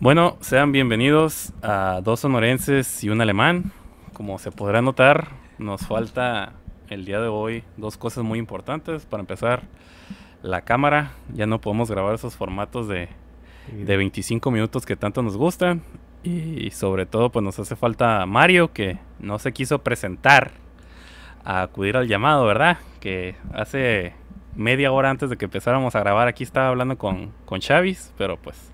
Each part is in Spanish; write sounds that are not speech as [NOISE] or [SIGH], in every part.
Bueno, sean bienvenidos a dos sonorenses y un alemán. Como se podrá notar, nos falta el día de hoy dos cosas muy importantes. Para empezar, la cámara. Ya no podemos grabar esos formatos de, de 25 minutos que tanto nos gustan. Y sobre todo, pues nos hace falta Mario, que no se quiso presentar a acudir al llamado, ¿verdad? Que hace media hora antes de que empezáramos a grabar aquí estaba hablando con, con Chavis, pero pues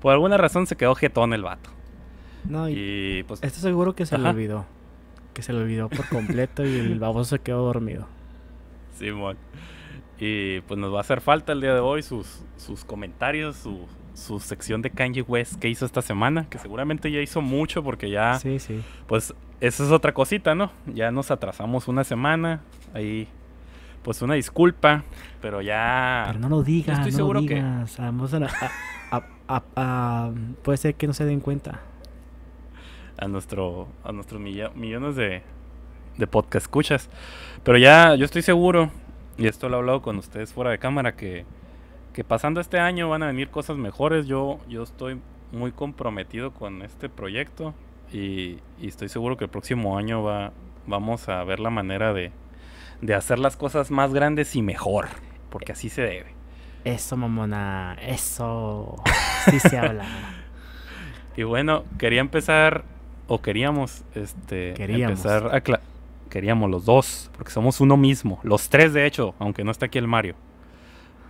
por alguna razón se quedó jetón el vato. No, y, pues... Estoy seguro que se le olvidó. Que se le olvidó por completo y el baboso se quedó dormido. Simón. y pues nos va a hacer falta el día de hoy sus, sus comentarios, su, su sección de Kanye West que hizo esta semana, que seguramente ya hizo mucho porque ya... Sí, sí. Pues esa es otra cosita, ¿no? Ya nos atrasamos una semana, ahí pues una disculpa, pero ya... Pero no lo digas, estoy no seguro lo digas. A, puede ser que no se den cuenta. A, nuestro, a nuestros millones de, de podcast escuchas. Pero ya yo estoy seguro, y esto lo he hablado con ustedes fuera de cámara, que que pasando este año van a venir cosas mejores. Yo, yo estoy muy comprometido con este proyecto y, estoy seguro que el próximo año va, vamos a ver la manera de, de hacer las cosas más grandes y mejor, porque así se debe. Eso, mamona, eso. Sí se habla. [LAUGHS] y bueno, quería empezar, o queríamos, este, queríamos. empezar a... Queríamos los dos, porque somos uno mismo. Los tres, de hecho, aunque no está aquí el Mario.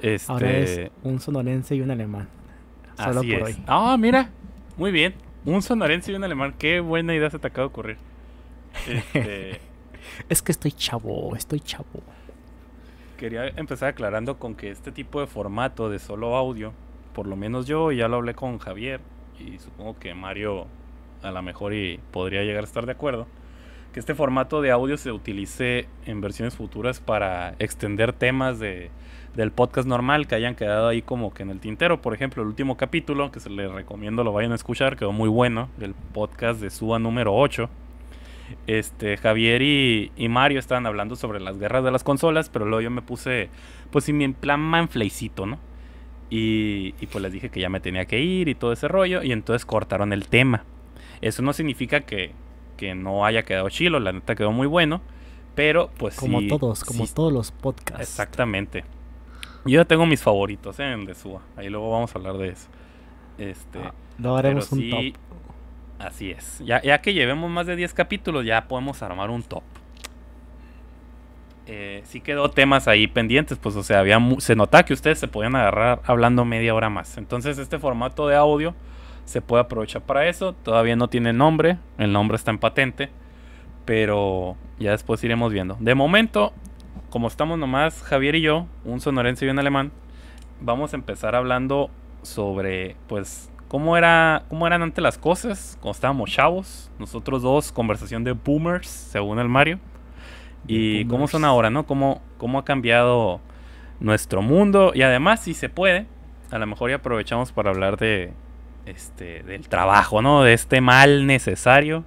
Este... Ahora es un sonorense y un alemán. Solo por hoy. Ah, mira. Muy bien. Un sonorense y un alemán. Qué buena idea se te acaba de ocurrir. [LAUGHS] Este... es que estoy chavo, estoy chavo. Quería empezar aclarando con que este tipo de formato de solo audio, por lo menos yo ya lo hablé con Javier y supongo que Mario a lo mejor y podría llegar a estar de acuerdo, que este formato de audio se utilice en versiones futuras para extender temas de del podcast normal que hayan quedado ahí como que en el tintero. Por ejemplo, el último capítulo, que se les recomiendo lo vayan a escuchar, quedó muy bueno, del podcast de Suba número 8. Este, Javier y, Mario estaban hablando sobre las guerras de las consolas, pero luego yo me puse, pues, en plan manflaycito, ¿no? Y, y pues les dije que ya me tenía que ir y todo ese rollo, y entonces cortaron el tema. Eso no significa que, que no haya quedado chilo, la neta quedó muy bueno, pero pues como todos, como todos los podcasts. Exactamente. Yo tengo mis favoritos ¿eh? en Desua. Ahí luego vamos a hablar de eso. Este, ah, haremos un top. Así es. Ya, que llevemos más de 10 capítulos, ya podemos armar un top. Eh, sí quedó temas ahí pendientes, pues o sea, se nota que ustedes se podían agarrar hablando media hora más. Entonces este formato de audio se puede aprovechar para eso. Todavía no tiene nombre, el nombre está en patente, pero ya después iremos viendo. De momento como estamos nomás Javier y yo, un sonorense y un alemán, vamos a empezar hablando sobre, pues, cómo, era, cómo eran antes las cosas, cuando estábamos chavos, nosotros dos, conversación de boomers, según el Mario, y cómo son ahora, ¿no? Cómo, cómo ha cambiado nuestro mundo, y además, si se puede, a lo mejor ya aprovechamos para hablar de, este, del trabajo, ¿no? De este mal necesario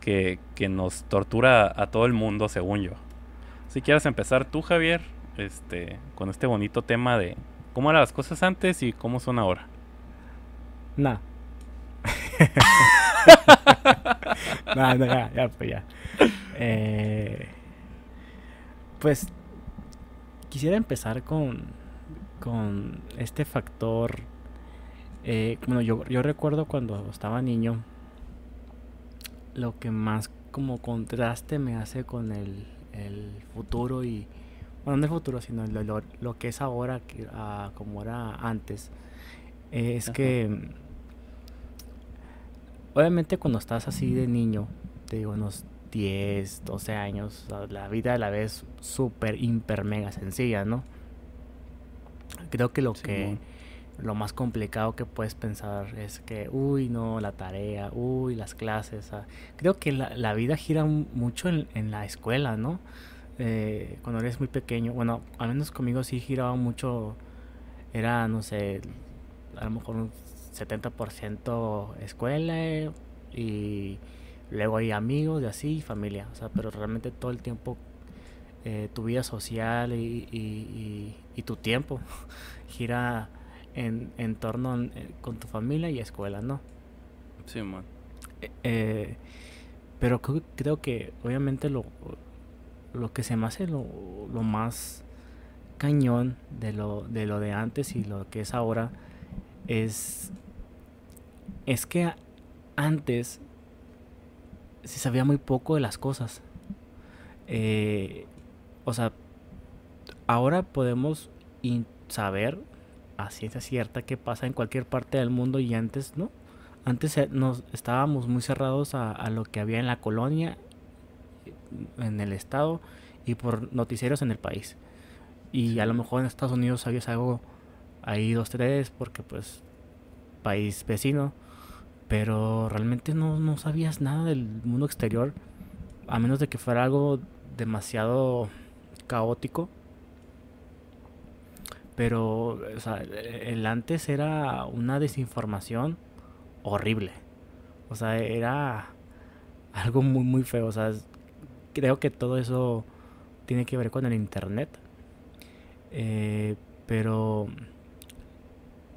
que, que nos tortura a todo el mundo, según yo. Si quieres empezar tú, Javier, este, con este bonito tema de cómo eran las cosas antes y cómo son ahora. [LAUGHS] Nah. nah, no, ya, ya, pues ya. Eh, pues quisiera empezar con, con este factor. Eh, bueno, yo, yo recuerdo cuando estaba niño, lo que más como contraste me hace con el el futuro y, bueno, no el futuro, sino lo, que es ahora, que, ah, como era antes, es que obviamente cuando estás así de niño, te digo, unos 10, 12 años, la vida a la vez súper, hiper, mega sencilla, ¿no? Creo que lo que lo más complicado que puedes pensar es que, uy, no, la tarea, uy, las clases. Creo que la, la, vida gira mucho en, en la escuela, ¿no? Eh, cuando eres muy pequeño, bueno, al menos conmigo sí giraba mucho, era, no sé, a lo mejor un 70% escuela y luego hay amigos y así, familia, o sea, pero realmente todo el tiempo eh, tu vida social y, y, y, y tu tiempo [LAUGHS] gira en, en torno eh, con tu familia y escuela, ¿no? Sí, man. Eh, eh, pero creo, creo, que obviamente lo, lo que se me hace lo, lo más cañón de lo, de lo de antes y lo que es ahora es, es que antes se sabía muy poco de las cosas. Eh, o sea, ahora podemos saber a ciencia cierta qué pasa en cualquier parte del mundo y antes no. Antes nos estábamos muy cerrados a, a lo que había en la colonia, en el estado y por noticieros en el país. Y a lo mejor en Estados Unidos sabías algo ahí dos, tres, porque pues país vecino, pero realmente no, no sabías nada del mundo exterior, a menos de que fuera algo demasiado caótico. Pero o sea, el antes era una desinformación horrible. O sea, era algo muy, muy feo. O sea, creo que todo eso tiene que ver con el Internet. Eh, pero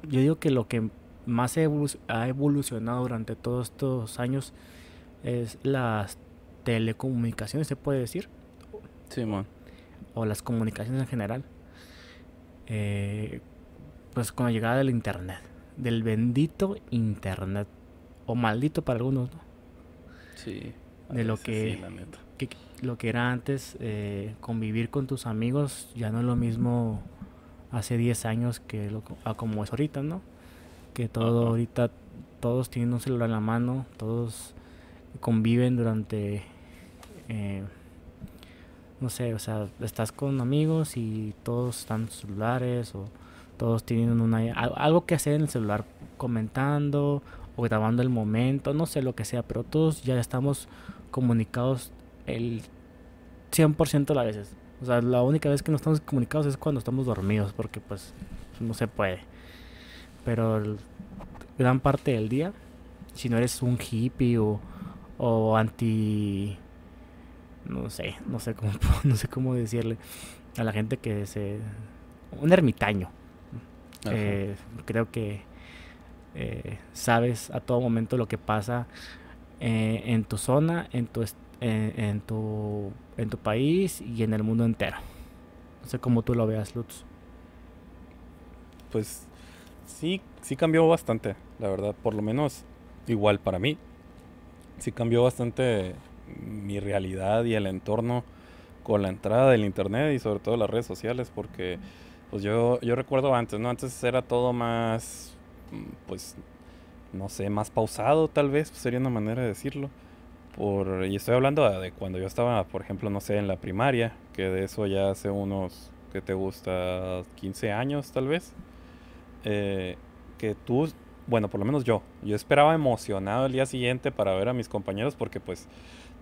yo digo que lo que más ha evolucionado durante todos estos años es las telecomunicaciones, se puede decir. Sí, man. O las comunicaciones en general. Eh, pues con la llegada del Internet. Del bendito Internet. O maldito para algunos, ¿no? Sí. De lo que, que, lo que era antes, eh, convivir con tus amigos, ya no es lo mismo hace 10 años que lo, a como es ahorita, ¿no? Que todo ahorita, todos tienen un celular en la mano, todos conviven durante, eh, no sé, o sea, estás con amigos y todos están en celulares o todos tienen una, algo que hacer en el celular comentando o grabando el momento, no sé lo que sea, pero todos ya estamos comunicados el 100% de las veces. O sea, la única vez que no estamos comunicados es cuando estamos dormidos, porque pues no se puede. Pero gran parte del día, si no eres un hippie o, o anti no sé, no sé cómo [LAUGHS] no sé cómo decirle a la gente que se un ermitaño. Eh, creo que eh, sabes a todo momento lo que pasa eh, en tu zona, en tu en, tu, en tu país y en el mundo entero. No sé cómo tú lo veas, Lutz. Pues sí, sí cambió bastante, la verdad. Por lo menos igual para mí. Sí cambió bastante mi realidad y el entorno con la entrada del internet y sobre todo las redes sociales porque pues yo, yo recuerdo antes, ¿no? Antes era todo más, pues, no sé, más pausado tal vez, sería una manera de decirlo por, y estoy hablando de cuando yo estaba, por ejemplo, no sé, en la primaria, que de eso ya hace unos, que te gusta, 15 años tal vez, eh, que tú, bueno, por lo menos yo, yo esperaba emocionado el día siguiente para ver a mis compañeros porque pues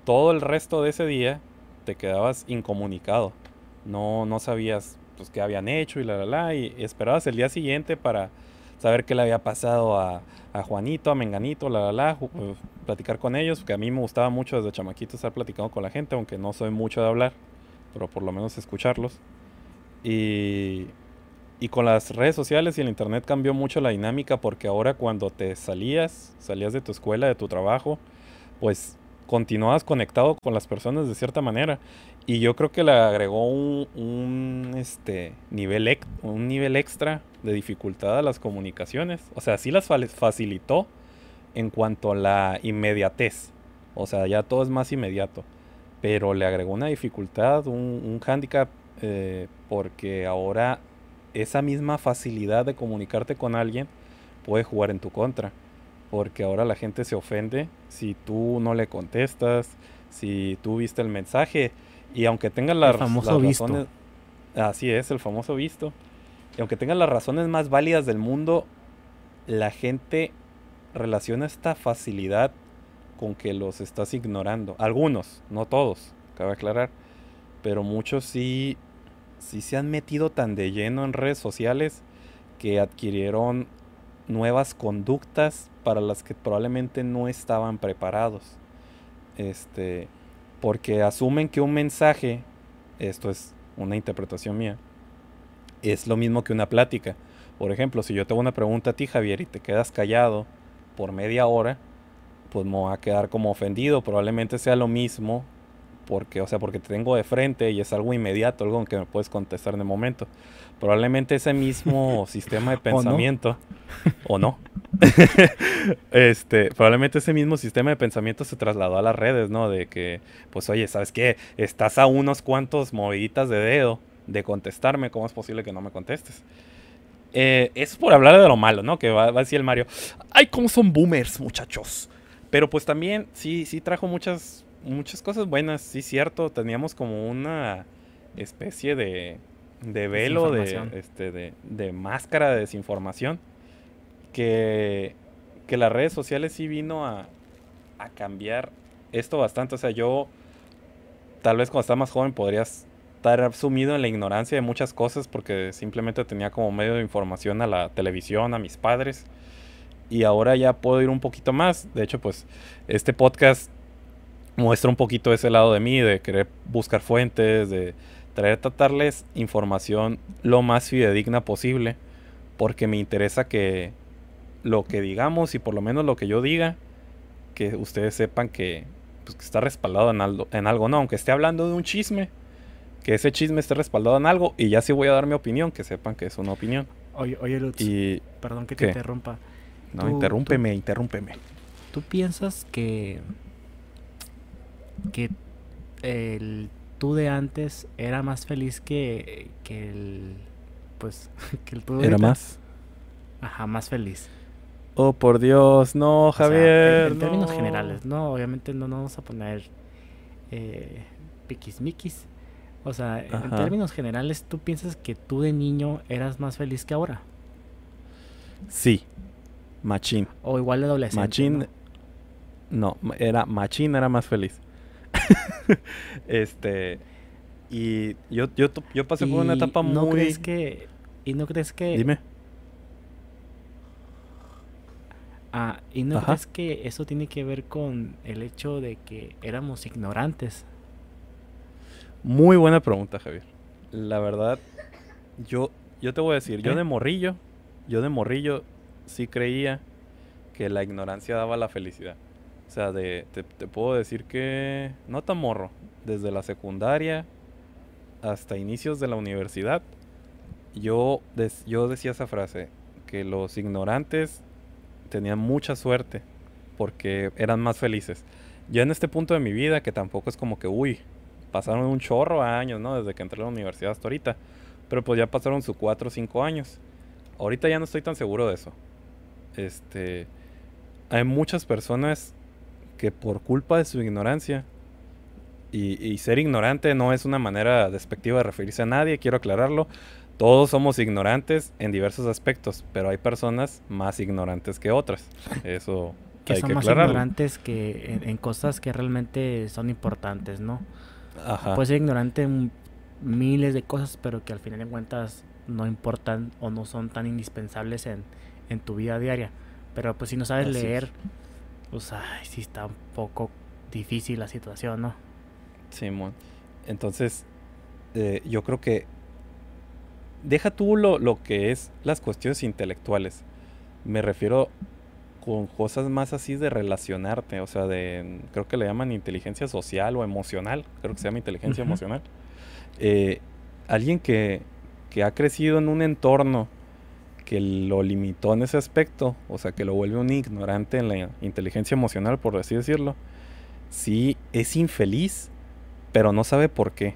todo el resto de ese día te quedabas incomunicado, no, no sabías pues qué habían hecho y la, la, la, y esperabas el día siguiente para saber qué le había pasado a, a Juanito, a Menganito, la, la, la, pues, platicar con ellos, porque a mí me gustaba mucho desde chamaquito estar platicando con la gente, aunque no soy mucho de hablar, pero por lo menos escucharlos. Y, y con las redes sociales y el internet cambió mucho la dinámica porque ahora cuando te salías, salías de tu escuela, de tu trabajo, pues continuabas conectado con las personas de cierta manera. Y yo creo que le agregó un, un este, nivel, un nivel extra de dificultad a las comunicaciones. O sea, sí las facilitó en cuanto a la inmediatez. O sea, ya todo es más inmediato. Pero le agregó una dificultad, un, un hándicap, eh, porque ahora esa misma facilidad de comunicarte con alguien puede jugar en tu contra. Porque ahora la gente se ofende si tú no le contestas, si tú viste el mensaje. Y aunque tengas las, famoso las visto. razones... Así es, el famoso visto. Y aunque tengas las razones más válidas del mundo, la gente relaciona esta facilidad con que los estás ignorando. Algunos, no todos, cabe aclarar. Pero muchos sí, sí se han metido tan de lleno en redes sociales que adquirieron nuevas conductas para las que probablemente no estaban preparados. Este, porque asumen que un mensaje, esto es una interpretación mía, es lo mismo que una plática. Por ejemplo, si yo te hago una pregunta a ti, Javier, y te quedas callado por media hora, pues me voy a quedar como ofendido. Probablemente sea lo mismo porque, o sea, porque te tengo de frente y es algo inmediato, algo que me puedes contestar en el momento. Probablemente ese mismo [LAUGHS] sistema de pensamiento, o no, [LAUGHS] este, probablemente ese mismo sistema de pensamiento se trasladó a las redes, ¿no? De que, pues, oye, ¿sabes qué? Estás a unos cuantos moviditas de dedo de contestarme, ¿cómo es posible que no me contestes? Eh, es por hablar de lo malo, ¿no? Que va, va a decir el Mario, ay, cómo son boomers, muchachos. Pero pues también sí, sí trajo muchas muchas cosas buenas, sí, cierto. Teníamos como una especie de, de velo, de, este, de, de, máscara de desinformación. Que, que las redes sociales sí vino a, a cambiar esto bastante. O sea, yo tal vez cuando estaba más joven podrías estar sumido en la ignorancia de muchas cosas porque simplemente tenía como medio de información a la televisión, a mis padres. Y ahora ya puedo ir un poquito más. De hecho, pues este podcast muestra un poquito ese lado de mí, de querer buscar fuentes, de tratar tratarles información lo más fidedigna posible, porque me interesa que lo que digamos y por lo menos lo que yo diga, que ustedes sepan que, pues, que está respaldado en algo, en algo, no, aunque esté hablando de un chisme, que ese chisme esté respaldado en algo y ya sí voy a dar mi opinión, que sepan que es una opinión. Oye, oye Lutz, y, perdón que te interrumpa. No, interrúmpeme, interrúmpeme. ¿Tú piensas que que el tú de antes era más feliz que, que el pues [LAUGHS] que el tú de era más ajá más feliz. Oh por Dios no Javier en, términos generales no obviamente no, nos vamos a poner eh, piquismiquis. O sea en términos generales tú piensas que tú de niño eras más feliz que ahora sí machín. O igual de adolescente machín no, no era machín era más feliz [LAUGHS] este. Y yo, yo, yo pasé por una etapa no muy. Crees que, ¿Y no crees que.? Dime. Ah, ¿y no crees que eso tiene que ver con el hecho de que éramos ignorantes? Muy buena pregunta, Javier. La verdad, yo, yo te voy a decir, yo ¿Eh? de morrillo, yo de morrillo sí creía que la ignorancia daba la felicidad. O sea, de, te, puedo decir que no tan morro, desde la secundaria hasta inicios de la universidad, yo, yo decía esa frase, que los ignorantes tenían mucha suerte porque eran más felices. Ya en este punto de mi vida, que tampoco es como que, uy, pasaron un chorro de años, ¿no? Desde que entré a la universidad hasta ahorita. Pero pues ya pasaron sus cuatro o cinco años. Ahorita ya no estoy tan seguro de eso. Este, hay muchas personas que por culpa de su ignorancia, y, ser ignorante no es una manera despectiva de referirse a nadie, quiero aclararlo, todos somos ignorantes en diversos aspectos, pero hay personas más ignorantes que otras. [LAUGHS] Eso que son más ignorantes que en, cosas que realmente son importantes, ¿no? Ajá. Puedes ser ignorante en miles de cosas, pero que al final de cuentas no importan o no son tan indispensables en, en tu vida diaria. Pero pues si no sabes leer, pues ay, sí está un poco difícil la situación, ¿no? Simón. Entonces, eh, yo creo que deja tú lo, lo que es las cuestiones intelectuales. Me refiero con cosas más así de relacionarte, o sea, de, creo que le llaman inteligencia social o emocional, creo que se llama inteligencia emocional. Eh, alguien que, que ha crecido en un entorno que lo limitó en ese aspecto, o sea, que lo vuelve un ignorante en la inteligencia emocional, por así decirlo, sí es infeliz, pero no sabe por qué.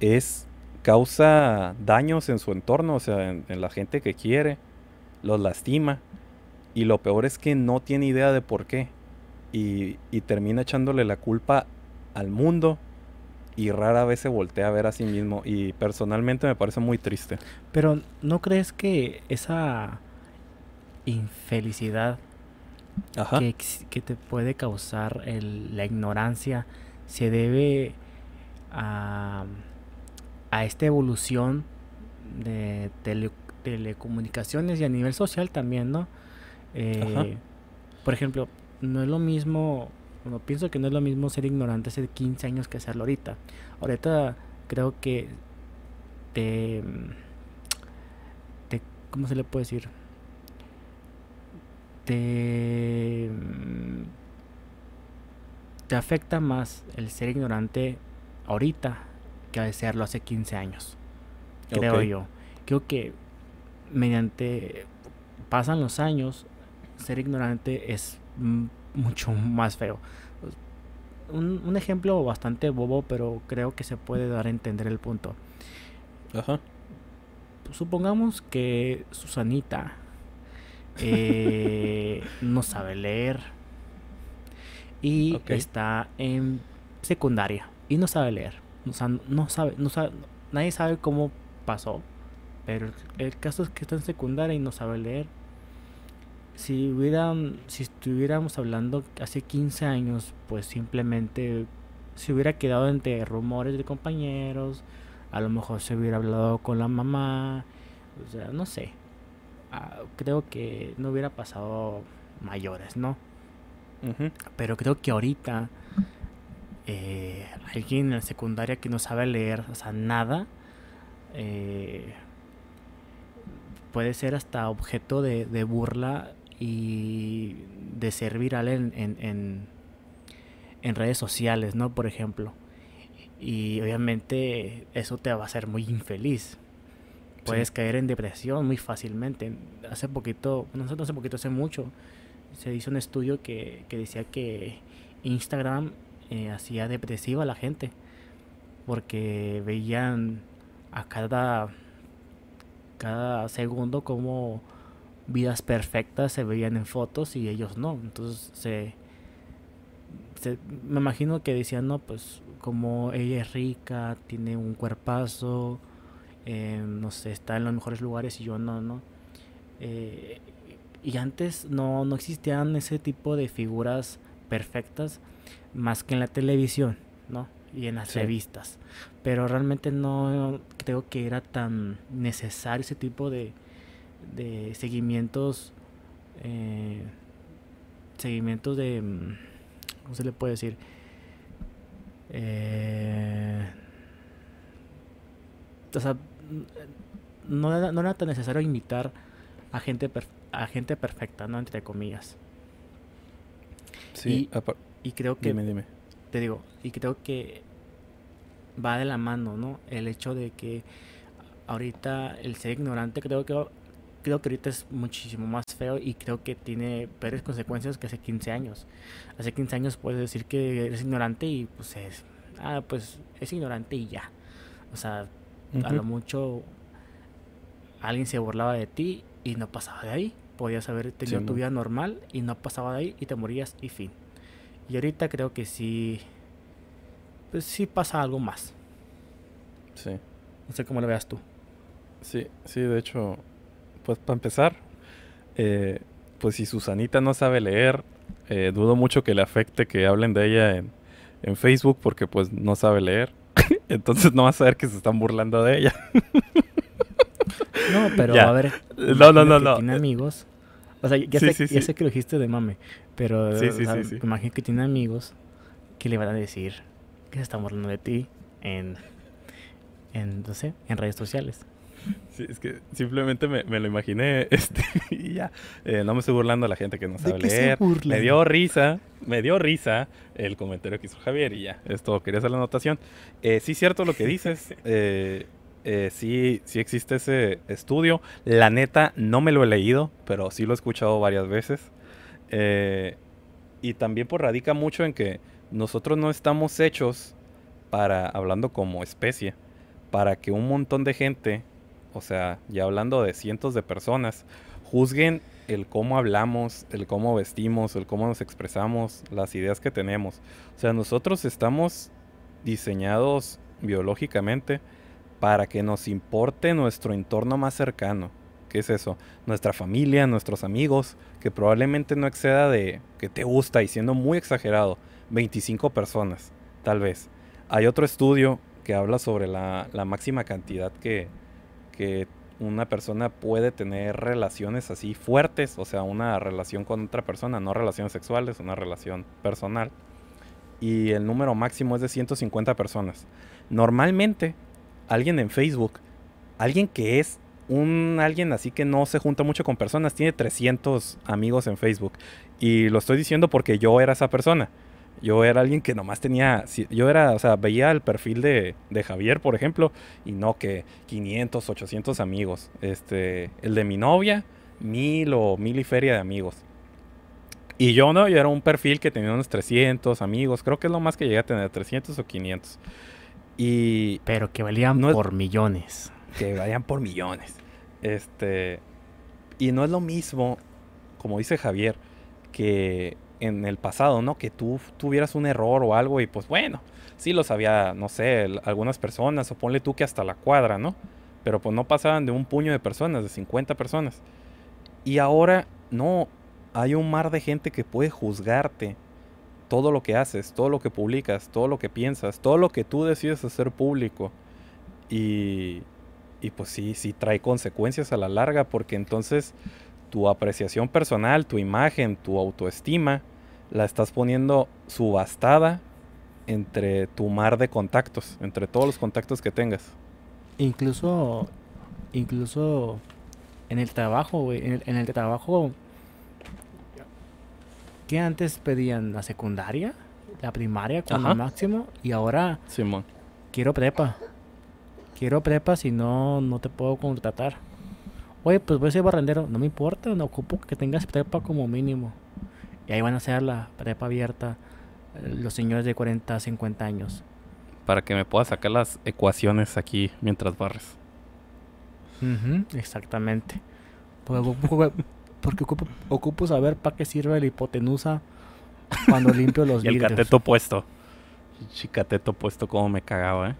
Es causa daños en su entorno, o sea, en, la gente que quiere, los lastima, y lo peor es que no tiene idea de por qué, y, y termina echándole la culpa al mundo y rara vez se voltea a ver a sí mismo y personalmente me parece muy triste. Pero ¿no crees que esa infelicidad Que, te puede causar la ignorancia se debe a, a esta evolución de telecomunicaciones y a nivel social también, ¿no? Eh, por ejemplo, no es lo mismo bueno, pienso que no es lo mismo ser ignorante hace 15 años que hacerlo ahorita. Ahorita creo que te, ¿cómo se le puede decir? Te, te afecta más el ser ignorante ahorita que desearlo hace 15 años. Creo yo. Creo que mediante pasan los años, ser ignorante es mucho más feo. Un, un, ejemplo bastante bobo, pero creo que se puede dar a entender el punto. Ajá. Supongamos que Susanita eh, [LAUGHS] no sabe leer y está en secundaria y no sabe leer. O sea, no sabe, no sabe, nadie sabe cómo pasó, pero el caso es que está en secundaria y no sabe leer si hubieran, si estuviéramos hablando hace 15 años, pues simplemente se hubiera quedado entre rumores de compañeros, a lo mejor se hubiera hablado con la mamá, o sea, no sé. Ah, creo que no hubiera pasado mayores, ¿no? Pero creo que ahorita eh, alguien en la secundaria que no sabe leer, o sea, nada, eh, puede ser hasta objeto de, de burla y de ser viral en, en, en, redes sociales, ¿no? Por ejemplo. Y obviamente eso te va a hacer muy infeliz. Puedes caer en depresión muy fácilmente. Hace poquito, no sé, hace poquito, hace mucho, se hizo un estudio que, que decía que Instagram eh, hacía depresiva a la gente. Porque veían a cada, cada segundo como vidas perfectas se veían en fotos y ellos no. Entonces se, me imagino que decían, no, pues como ella es rica, tiene un cuerpazo, eh, no sé, está en los mejores lugares y yo no, ¿no? Eh, y antes no, no existían ese tipo de figuras perfectas más que en la televisión, ¿no? Y en las revistas. Pero realmente no creo que era tan necesario ese tipo de, de seguimientos, eh, seguimientos de, mm, ¿cómo se le puede decir? Eh, o sea, no era, no era tan necesario imitar a gente, a gente perfecta, ¿no? Entre comillas. Sí, y, y creo que... Dime, dime. Te digo, y creo que va de la mano, ¿no? El hecho de que ahorita el ser ignorante creo que creo que ahorita es muchísimo más feo y creo que tiene peores consecuencias que hace 15 años. Hace 15 años puedes decir que eres ignorante y pues es, ah, pues es ignorante y ya. O sea, a lo mucho alguien se burlaba de ti y no pasaba de ahí. Podías haber tenido tu vida normal y no pasaba de ahí y te morías y fin. Y ahorita creo que sí, pues sí pasa algo más. Sí. No sé cómo lo veas tú. Sí, sí, de hecho, pues para empezar, eh, pues si Susanita no sabe leer, eh, dudo mucho que le afecte que hablen de ella en, en Facebook porque pues no sabe leer. [LAUGHS] Entonces no va a saber que se están burlando de ella. no, pero a ver. No, no, no, no. Tiene amigos. O sea, ya, sé, ya sé que lo dijiste de mame, pero sí, imagino que tiene amigos que le van a decir que se están burlando de ti en, en, no sé, en redes sociales. Sí, es que simplemente me, lo imaginé [LAUGHS] este, y ya. Eh, no me estoy burlando a la gente que no sabe leer. Me dio risa, me dio risa el comentario que hizo Javier y ya. Esto quería hacer la anotación. Eh, sí, cierto lo que dices. [LAUGHS] Eh, eh, sí, sí existe ese estudio. La neta, no me lo he leído, pero sí lo he escuchado varias veces. y también pues radica mucho en que nosotros no estamos hechos para, hablando como especie, para que un montón de gente o sea, ya hablando de cientos de personas, juzguen el cómo hablamos, el cómo vestimos, el cómo nos expresamos, las ideas que tenemos. O sea, nosotros estamos diseñados biológicamente para que nos importe nuestro entorno más cercano. ¿Qué es eso? Nuestra familia, nuestros amigos, que probablemente no exceda de, que te gusta y siendo muy exagerado, 25 personas, tal vez. Hay otro estudio que habla sobre la, la máxima cantidad que, que una persona puede tener relaciones así fuertes, o sea, una relación con otra persona, no relaciones sexuales, una relación personal. Y el número máximo es de 150 personas. Normalmente, alguien en Facebook, alguien que es un alguien así que no se junta mucho con personas, tiene 300 amigos en Facebook. Y lo estoy diciendo porque yo era esa persona. Yo era alguien que nomás tenía, yo era, o sea, veía el perfil de, de, Javier, por ejemplo, y no que 500, 800 amigos. Este, el de mi novia, mil o mil y feria de amigos. Y yo no, yo era un perfil que tenía unos 300 amigos, creo que es lo más que llegué a tener, 300 o 500. Y... Pero que valían por millones. Que valían por millones. Este... Y no es lo mismo, como dice Javier, que en el pasado, ¿no? Que tú tuvieras un error o algo y pues bueno, sí lo sabía, no sé, algunas personas o ponle tú que hasta la cuadra, ¿no? Pero pues no pasaban de un puño de personas, de 50 personas. Y ahora no, hay un mar de gente que puede juzgarte todo lo que haces, todo lo que publicas, todo lo que piensas, todo lo que tú decides hacer público. Y, y pues sí, sí trae consecuencias a la larga porque entonces tu apreciación personal, tu imagen, tu autoestima, la estás poniendo subastada entre tu mar de contactos, entre todos los contactos que tengas. Incluso, incluso en el trabajo, güey, en el, trabajo, ¿qué antes pedían? ¿La secundaria? ¿La primaria como máximo? Y ahora, Simón. quiero prepa. Quiero prepa, si no, no te puedo contratar. Oye, pues voy a ser barrendero. No me importa, no ocupo que tengas prepa como mínimo. Y ahí van a hacer la prepa abierta eh, los señores de 40, 50 años. Para que me pueda sacar las ecuaciones aquí mientras barres. exactamente. Porque, ocupo, saber para qué sirve la hipotenusa cuando limpio los [LAUGHS] y el cateto puesto. Chicateto puesto como me cagaba, ¿eh?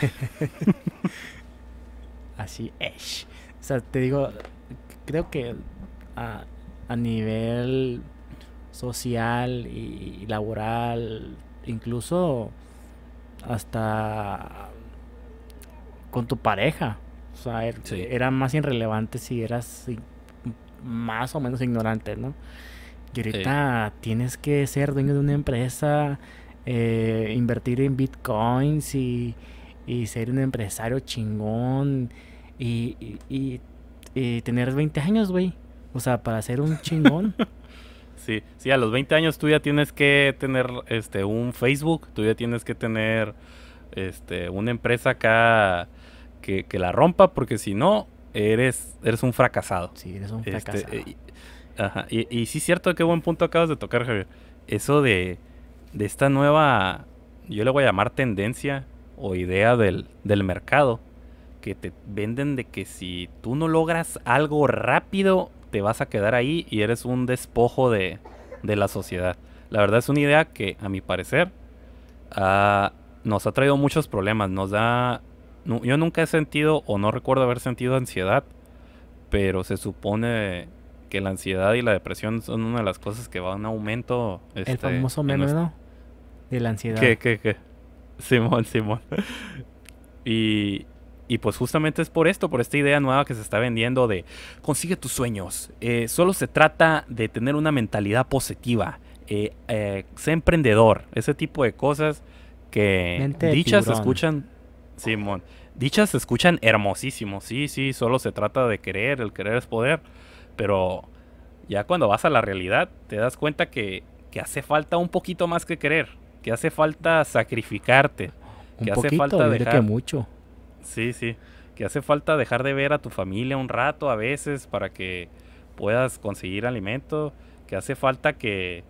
[LAUGHS] Así es. O sea, te digo, creo que a, a nivel social y laboral, incluso hasta con tu pareja. O sea, er, era más irrelevante si eras más o menos ignorante, ¿no? Y ahorita tienes que ser dueño de una empresa, eh, invertir en bitcoins y, y ser un empresario chingón y, y, tener 20 años, güey. O sea, para ser un chingón. [LAUGHS] sí, sí, a los 20 años tú ya tienes que tener este un Facebook, tú ya tienes que tener este una empresa acá que, la rompa, porque si no, eres, eres un fracasado. Sí, eres un este, fracasado. y, ajá, y, y, sí es cierto, qué buen punto acabas de tocar, Javier. Eso de, de esta nueva, yo le voy a llamar tendencia o idea del, del mercado que te venden de que si tú no logras algo rápido, te vas a quedar ahí y eres un despojo de, de la sociedad. La verdad es una idea que, a mi parecer, nos ha traído muchos problemas. Nos da. yo nunca he sentido, o no recuerdo haber sentido ansiedad, pero se supone que la ansiedad y la depresión son una de las cosas que va en aumento. El este, famoso meme, ¿no? De la ansiedad. ¿Qué, qué, qué? Simón, Simón. [LAUGHS] y, y pues justamente es por esto, por esta idea nueva que se está vendiendo de consigue tus sueños. Eh, solo se trata de tener una mentalidad positiva. Eh, eh, sé emprendedor. Ese tipo de cosas que dichas se escuchan. Simón. Dichas se escuchan hermosísimo. Sí, sí, solo se trata de querer. El querer es poder. Pero ya cuando vas a la realidad, te das cuenta que, que hace falta un poquito más que querer. Que hace falta sacrificarte. que hace falta dejar. Que mucho Sí, sí. Que hace falta dejar de ver a tu familia un rato a veces para que puedas conseguir alimento. Que hace falta que,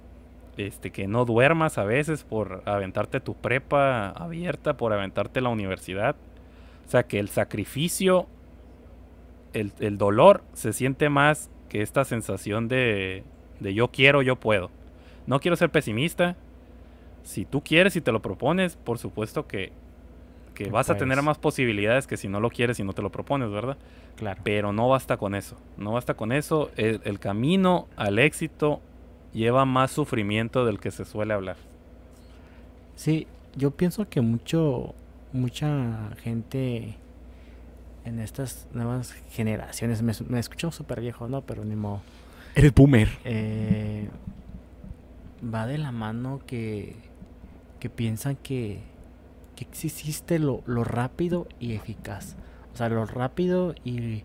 este, que no duermas a veces por aventarte tu prepa abierta, por aventarte la universidad. O sea, que el sacrificio, el, el dolor se siente más que esta sensación de, de yo quiero, yo puedo. No quiero ser pesimista. Si tú quieres y te lo propones, por supuesto que que vas a tener más posibilidades que si no lo quieres y no te lo propones, ¿verdad? Claro. Pero no basta con eso. No basta con eso. El, camino al éxito lleva más sufrimiento del que se suele hablar. Sí, yo pienso que mucho, mucha gente en estas nuevas generaciones, me, me escucho súper viejo, ¿no? Pero ni modo. Eres boomer. Eh, va de la mano que, que piensan que que existe lo, lo rápido y eficaz. O sea, lo rápido y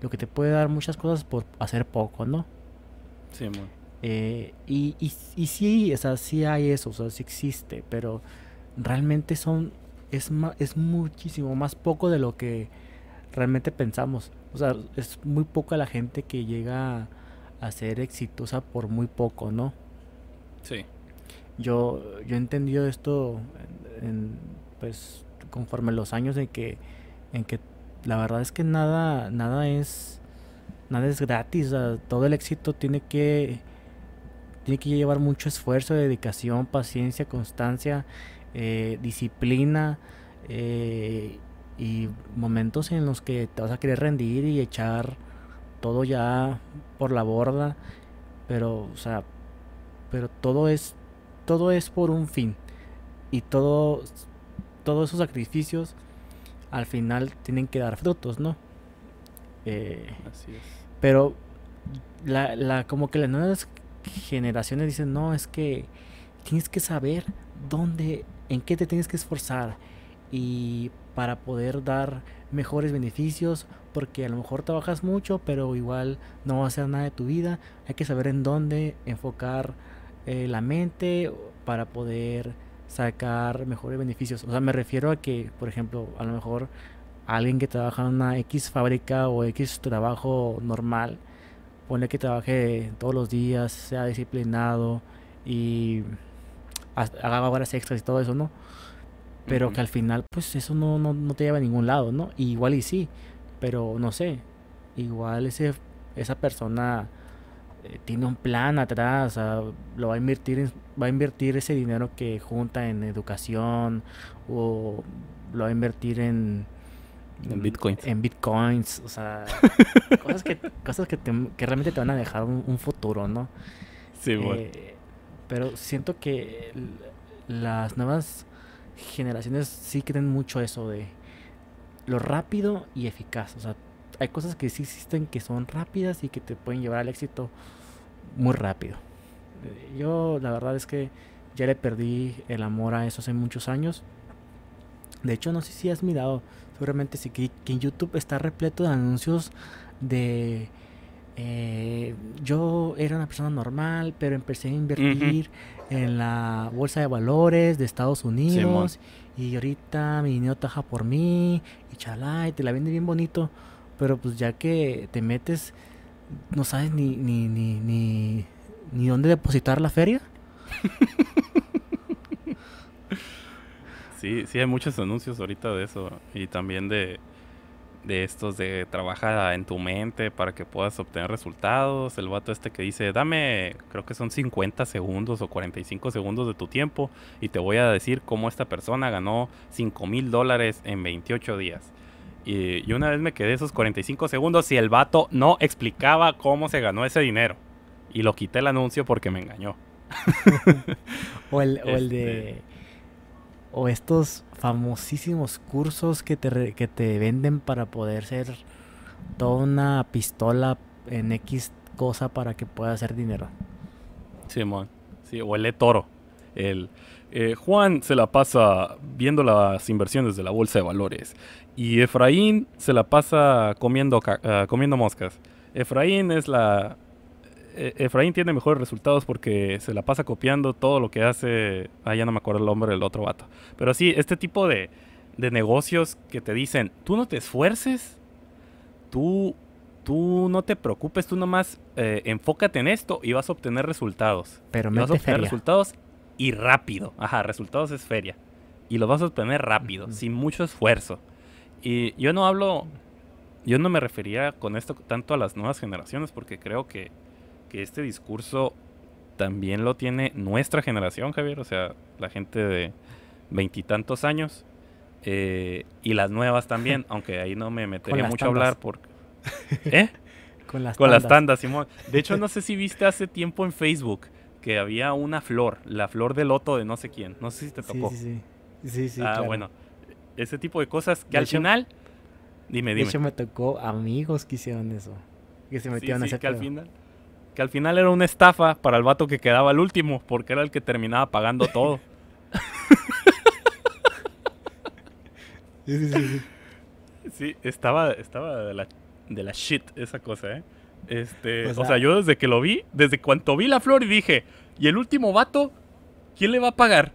lo que te puede dar muchas cosas por hacer poco, ¿no? Sí, muy. Eh, y, y, y, sí, o sea, sí hay eso, o sea, sí existe, pero realmente son, es, es muchísimo más poco de lo que realmente pensamos. O sea, es muy poca la gente que llega a ser exitosa por muy poco, ¿no? Sí. Yo, yo he entendido esto, en, pues, conforme los años en que, en que la verdad es que nada, nada es, nada es gratis. todo el éxito tiene que, tiene que llevar mucho esfuerzo, dedicación, paciencia, constancia, eh, disciplina eh, y momentos en los que te vas a querer rendir y echar todo ya por la borda. Pero, o sea, pero todo es todo es por un fin y todo todos esos sacrificios al final tienen que dar frutos, ¿no? Eh, Así es. Pero la, la, como que las nuevas generaciones dicen, no, es que tienes que saber dónde, en qué te tienes que esforzar y para poder dar mejores beneficios, porque a lo mejor trabajas mucho, pero igual no va a hacer nada de tu vida, hay que saber en dónde enfocar eh, la mente para poder sacar mejores beneficios. O sea, me refiero a que, por ejemplo, a lo mejor alguien que trabaja en una X fábrica o X trabajo normal, pone que trabaje todos los días, sea disciplinado y haga horas extras y todo eso, ¿no? Pero que al final, pues eso no, no, no, te lleva a ningún lado, ¿no? igual y sí, pero no sé, igual ese, esa persona tiene un plan atrás, lo va a invertir va a invertir ese dinero que junta en educación o lo va a invertir en en bitcoins. En bitcoins, o sea, [LAUGHS] cosas que cosas que, que, realmente te van a dejar un, futuro, ¿no? Sí, bueno. Eh, pero siento que las nuevas generaciones sí creen mucho eso de lo rápido y eficaz, o sea, hay cosas que sí existen que son rápidas y que te pueden llevar al éxito muy rápido. Eh, yo la verdad es que ya le perdí el amor a eso hace muchos años. De hecho, no sé si has mirado, seguramente sí, que, en YouTube está repleto de anuncios de... Eh, yo era una persona normal, pero empecé a invertir en la bolsa de valores de Estados Unidos. y ahorita mi dinero taja por mí. Y chalá, y te la vende bien bonito. Pero pues ya que te metes, no sabes ni, ni, ni, ni, ni dónde depositar la feria. sí, sí hay muchos anuncios ahorita de eso. Y también de, de estos de trabaja en tu mente para que puedas obtener resultados. El vato este que dice, dame, creo que son 50 segundos o 45 segundos de tu tiempo y te voy a decir cómo esta persona ganó 5 mil dólares en 28 días. Y, una vez me quedé esos 45 segundos y el vato no explicaba cómo se ganó ese dinero. Y lo quité el anuncio porque me engañó. [LAUGHS] o, el, o de... Este. O estos famosísimos cursos que te, que te venden para poder ser toda una pistola en X cosa para que pueda hacer dinero. Simón. Sí, o el de toro. El, eh, Juan se la pasa viendo las inversiones de la bolsa de valores y Efraín se la pasa comiendo, uh, comiendo moscas. Efraín es la... E, Efraín tiene mejores resultados porque se la pasa copiando todo lo que hace... Ah, ya no me acuerdo el nombre del otro vato. Pero sí, este tipo de, de negocios que te dicen, tú no te esfuerces, tú, tú no te preocupes, tú nomás eh, enfócate en esto y vas a obtener resultados. Pero vas a obtener resultados y rápido. Ajá, resultados es feria. Y lo vas a obtener rápido, sin mucho esfuerzo. Y yo no hablo, yo no me refería con esto tanto a las nuevas generaciones, porque creo que, que este discurso también lo tiene nuestra generación, Javier, o sea, la gente de veintitantos años. Eh, y las nuevas también, [LAUGHS] aunque ahí no me metería mucho a hablar por... ¿Eh? [LAUGHS] Con las Con tandas. las tandas, Simón. De hecho, no sé si viste hace tiempo en Facebook que había una flor, la flor de loto de no sé quién. No sé si te tocó. Sí, sí, sí. sí, ah, bueno ese tipo de cosas que al final. Dime, dime. De hecho, me tocó amigos que hicieron eso. Que se metieron a hacer que al final Que al final era una estafa para el vato que quedaba al último, porque era el que terminaba pagando todo. [LAUGHS] sí, sí, sí, Sí, estaba, estaba de la, de la shit esa cosa, ¿eh? Este, o sea, yo desde que lo vi, desde cuando vi la flor y dije, ¿y el último vato? ¿Quién le va a pagar?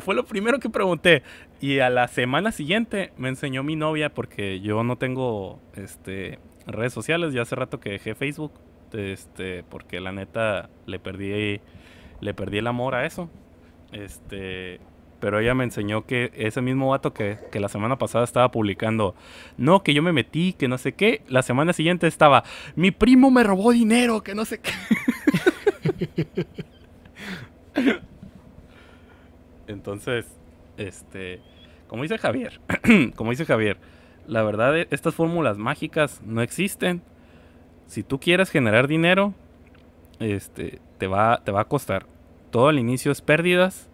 Fue lo primero que pregunté. Y a la semana siguiente me enseñó mi novia, porque yo no tengo este, redes sociales, ya hace rato que dejé Facebook, este, porque la neta le perdí, le perdí el amor a eso. Este, pero ella me enseñó que ese mismo vato que, que, la semana pasada estaba publicando, no, que yo me metí, que no sé qué, la semana siguiente estaba, mi primo me robó dinero, que no sé qué. [LAUGHS] Entonces, este, como dice Javier, [CLEARS THROAT] como dice Javier, la verdad, estas fórmulas mágicas no existen. Si tú quieres generar dinero, este, te va, te va a costar. Todo al inicio es pérdidas,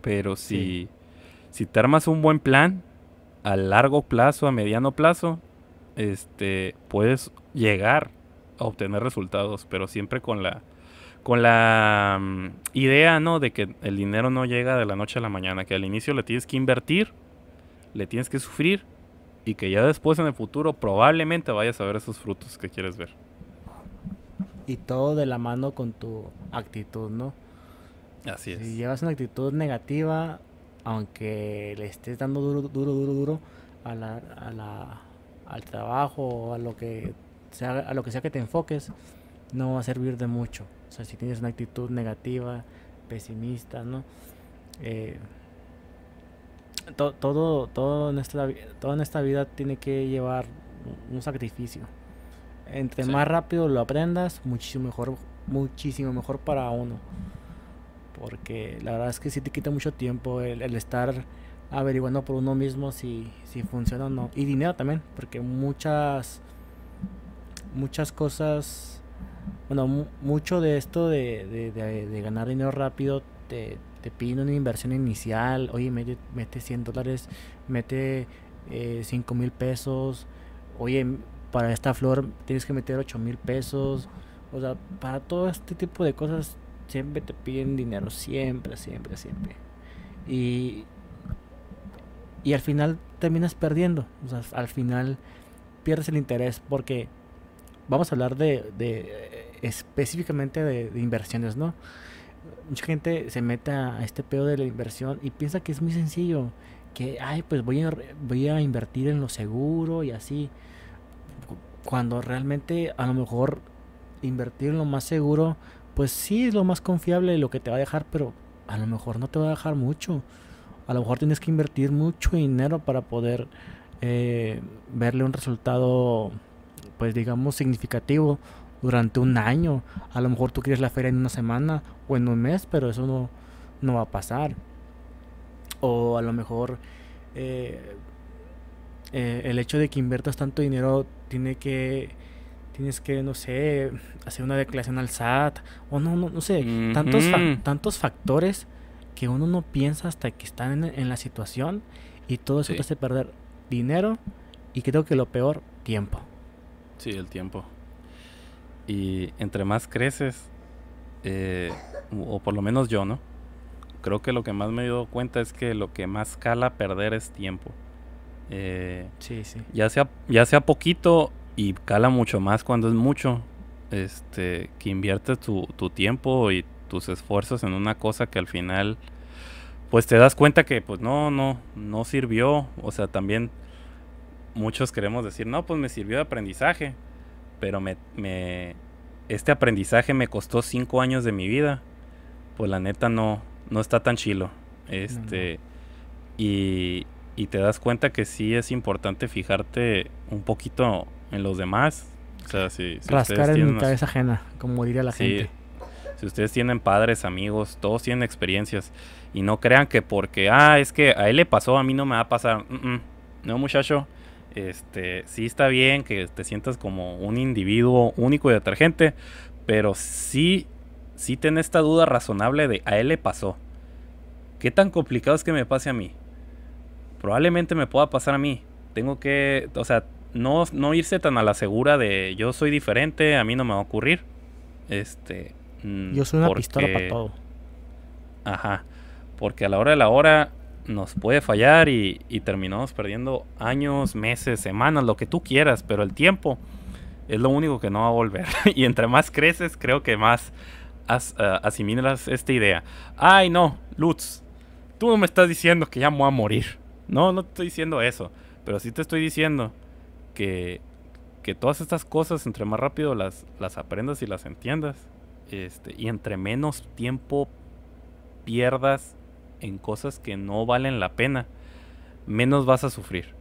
pero si, si te armas un buen plan, a largo plazo, a mediano plazo, este, puedes llegar a obtener resultados, pero siempre con la, con la mm, idea, ¿no? De que el dinero no llega de la noche a la mañana, que al inicio le tienes que invertir, le tienes que sufrir y que ya después en el futuro probablemente vayas a ver esos frutos que quieres ver. Y todo de la mano con tu actitud, ¿no? Así es. Si llevas una actitud negativa, aunque le estés dando duro, duro, duro, duro a la, a la, al trabajo o a lo que sea, a lo que sea que te enfoques, no va a servir de mucho. O sea, si tienes una actitud negativa, pesimista, ¿no? Eh, todo, todo, en esta, todo en esta vida tiene que llevar un sacrificio. Entre más rápido lo aprendas, muchísimo mejor, muchísimo mejor para uno. Porque la verdad es que sí te quita mucho tiempo el, estar averiguando por uno mismo si, si funciona o no. Y dinero también, porque muchas, muchas cosas, bueno, mucho de esto de, de ganar dinero rápido te, te piden una inversión inicial, oye, mete, mete 100 dólares, mete eh, 5 mil pesos, oye, para esta flor tienes que meter 8 mil pesos, o sea, para todo este tipo de cosas siempre te piden dinero, siempre, siempre, siempre. Y, y al final terminas perdiendo, o sea, al final pierdes el interés porque vamos a hablar de, de específicamente de, de inversiones, ¿no? mucha gente se mete a este pedo de la inversión y piensa que es muy sencillo. Que, ay, pues voy a, voy a invertir en lo seguro y así. Cuando realmente a lo mejor invertir en lo más seguro, pues sí es lo más confiable lo que te va a dejar, pero a lo mejor no te va a dejar mucho. A lo mejor tienes que invertir mucho dinero para poder eh, verle un resultado, pues digamos, significativo durante un año. A lo mejor tú quieres la feria en una semana o en un mes, pero eso no, no va a pasar. O a lo mejor eh, eh, el hecho de que inviertas tanto dinero tiene que tienes que no sé hacer una declaración al SAT o no no, no sé tantos tantos factores que uno no piensa hasta que están en, la situación y todo eso te hace perder dinero y creo que lo peor tiempo sí el tiempo y entre más creces, eh, o por lo menos yo, ¿no? Creo que lo que más me he dado cuenta es que lo que más cala perder es tiempo. Eh, sí, sí. Ya sea, ya sea poquito y cala mucho más cuando es mucho. Este, que inviertes tu, tu tiempo y tus esfuerzos en una cosa que al final, pues te das cuenta que pues no, no, no sirvió. O sea, también muchos queremos decir, no, pues me sirvió de aprendizaje pero me, me, este aprendizaje me costó cinco años de mi vida. Pues la neta no, no está tan chilo. Este, Y, y te das cuenta que sí es importante fijarte un poquito en los demás. O sea, si, Rascar en mi cabeza ajena, como diría la gente. Si ustedes tienen padres, amigos, todos tienen experiencias. Y no crean que porque, ah, es que a él le pasó, a mí no me va a pasar. No, muchacho este, sí está bien que te sientas como un individuo único y detergente, pero sí, sí ten esta duda razonable de a él le pasó. ¿Qué tan complicado es que me pase a mí? Probablemente me pueda pasar a mí. Tengo que, o sea, no, no irse tan a la segura de yo soy diferente, a mí no me va a ocurrir. Este. Mm, yo soy una pistola para todo. Ajá. Porque a la hora de la hora nos puede fallar y, terminamos perdiendo años, meses, semanas, lo que tú quieras, pero el tiempo es lo único que no va a volver. [LAUGHS] y entre más creces, creo que más eh, asimilas esta idea. Ay, no, Lutz, tú no me estás diciendo que ya me voy a morir. No, no te estoy diciendo eso. Pero sí te estoy diciendo que, que todas estas cosas, entre más rápido las, las aprendas y las entiendas, este, y entre menos tiempo pierdas en cosas que no valen la pena, menos vas a sufrir.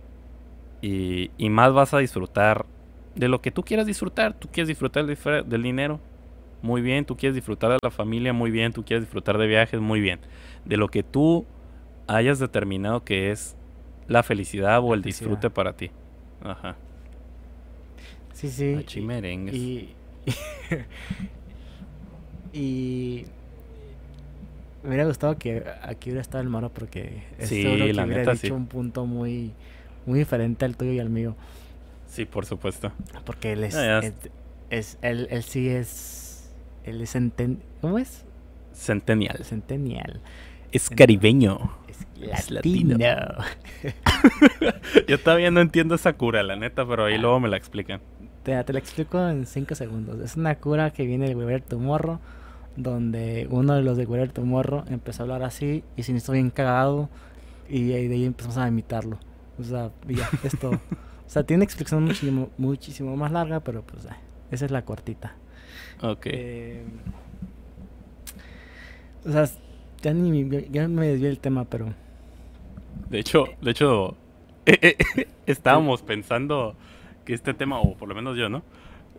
Y, y más vas a disfrutar de lo que tú quieras disfrutar. Tú quieres disfrutar del, del dinero, muy bien. Tú quieres disfrutar de la familia, muy bien. Tú quieres disfrutar de viajes, muy bien. De lo que tú hayas determinado que es la felicidad o el disfrute para ti. Ajá. Sí, sí. Y, [LAUGHS] y, me hubiera gustado que aquí hubiera estado el Maro porque es sí, que la hubiera dicho un punto muy, muy diferente al tuyo y al mío. Sí, por supuesto. Porque él es, es, él, él sí es, él es ¿cómo es? Centennial. Centennial. Es caribeño. Es latino. [LAUGHS] [LAUGHS] Yo todavía no entiendo esa cura, la neta, pero ahí ah. luego me la explican. Te, te la explico en 5 segundos. Es una cura que viene de Weber Morro donde uno de los de Weber Morro empezó a hablar así y se hizo bien cagado y de ahí empezamos a imitarlo. O sea, ya, esto. o sea, tiene explicación muchísimo, muchísimo más larga, pero pues esa es la cortita. Ok. Eh, o sea, ya ni ya me desvié el tema, pero. De hecho, de hecho, [LAUGHS] estábamos pensando que este tema, o por lo menos yo, ¿no?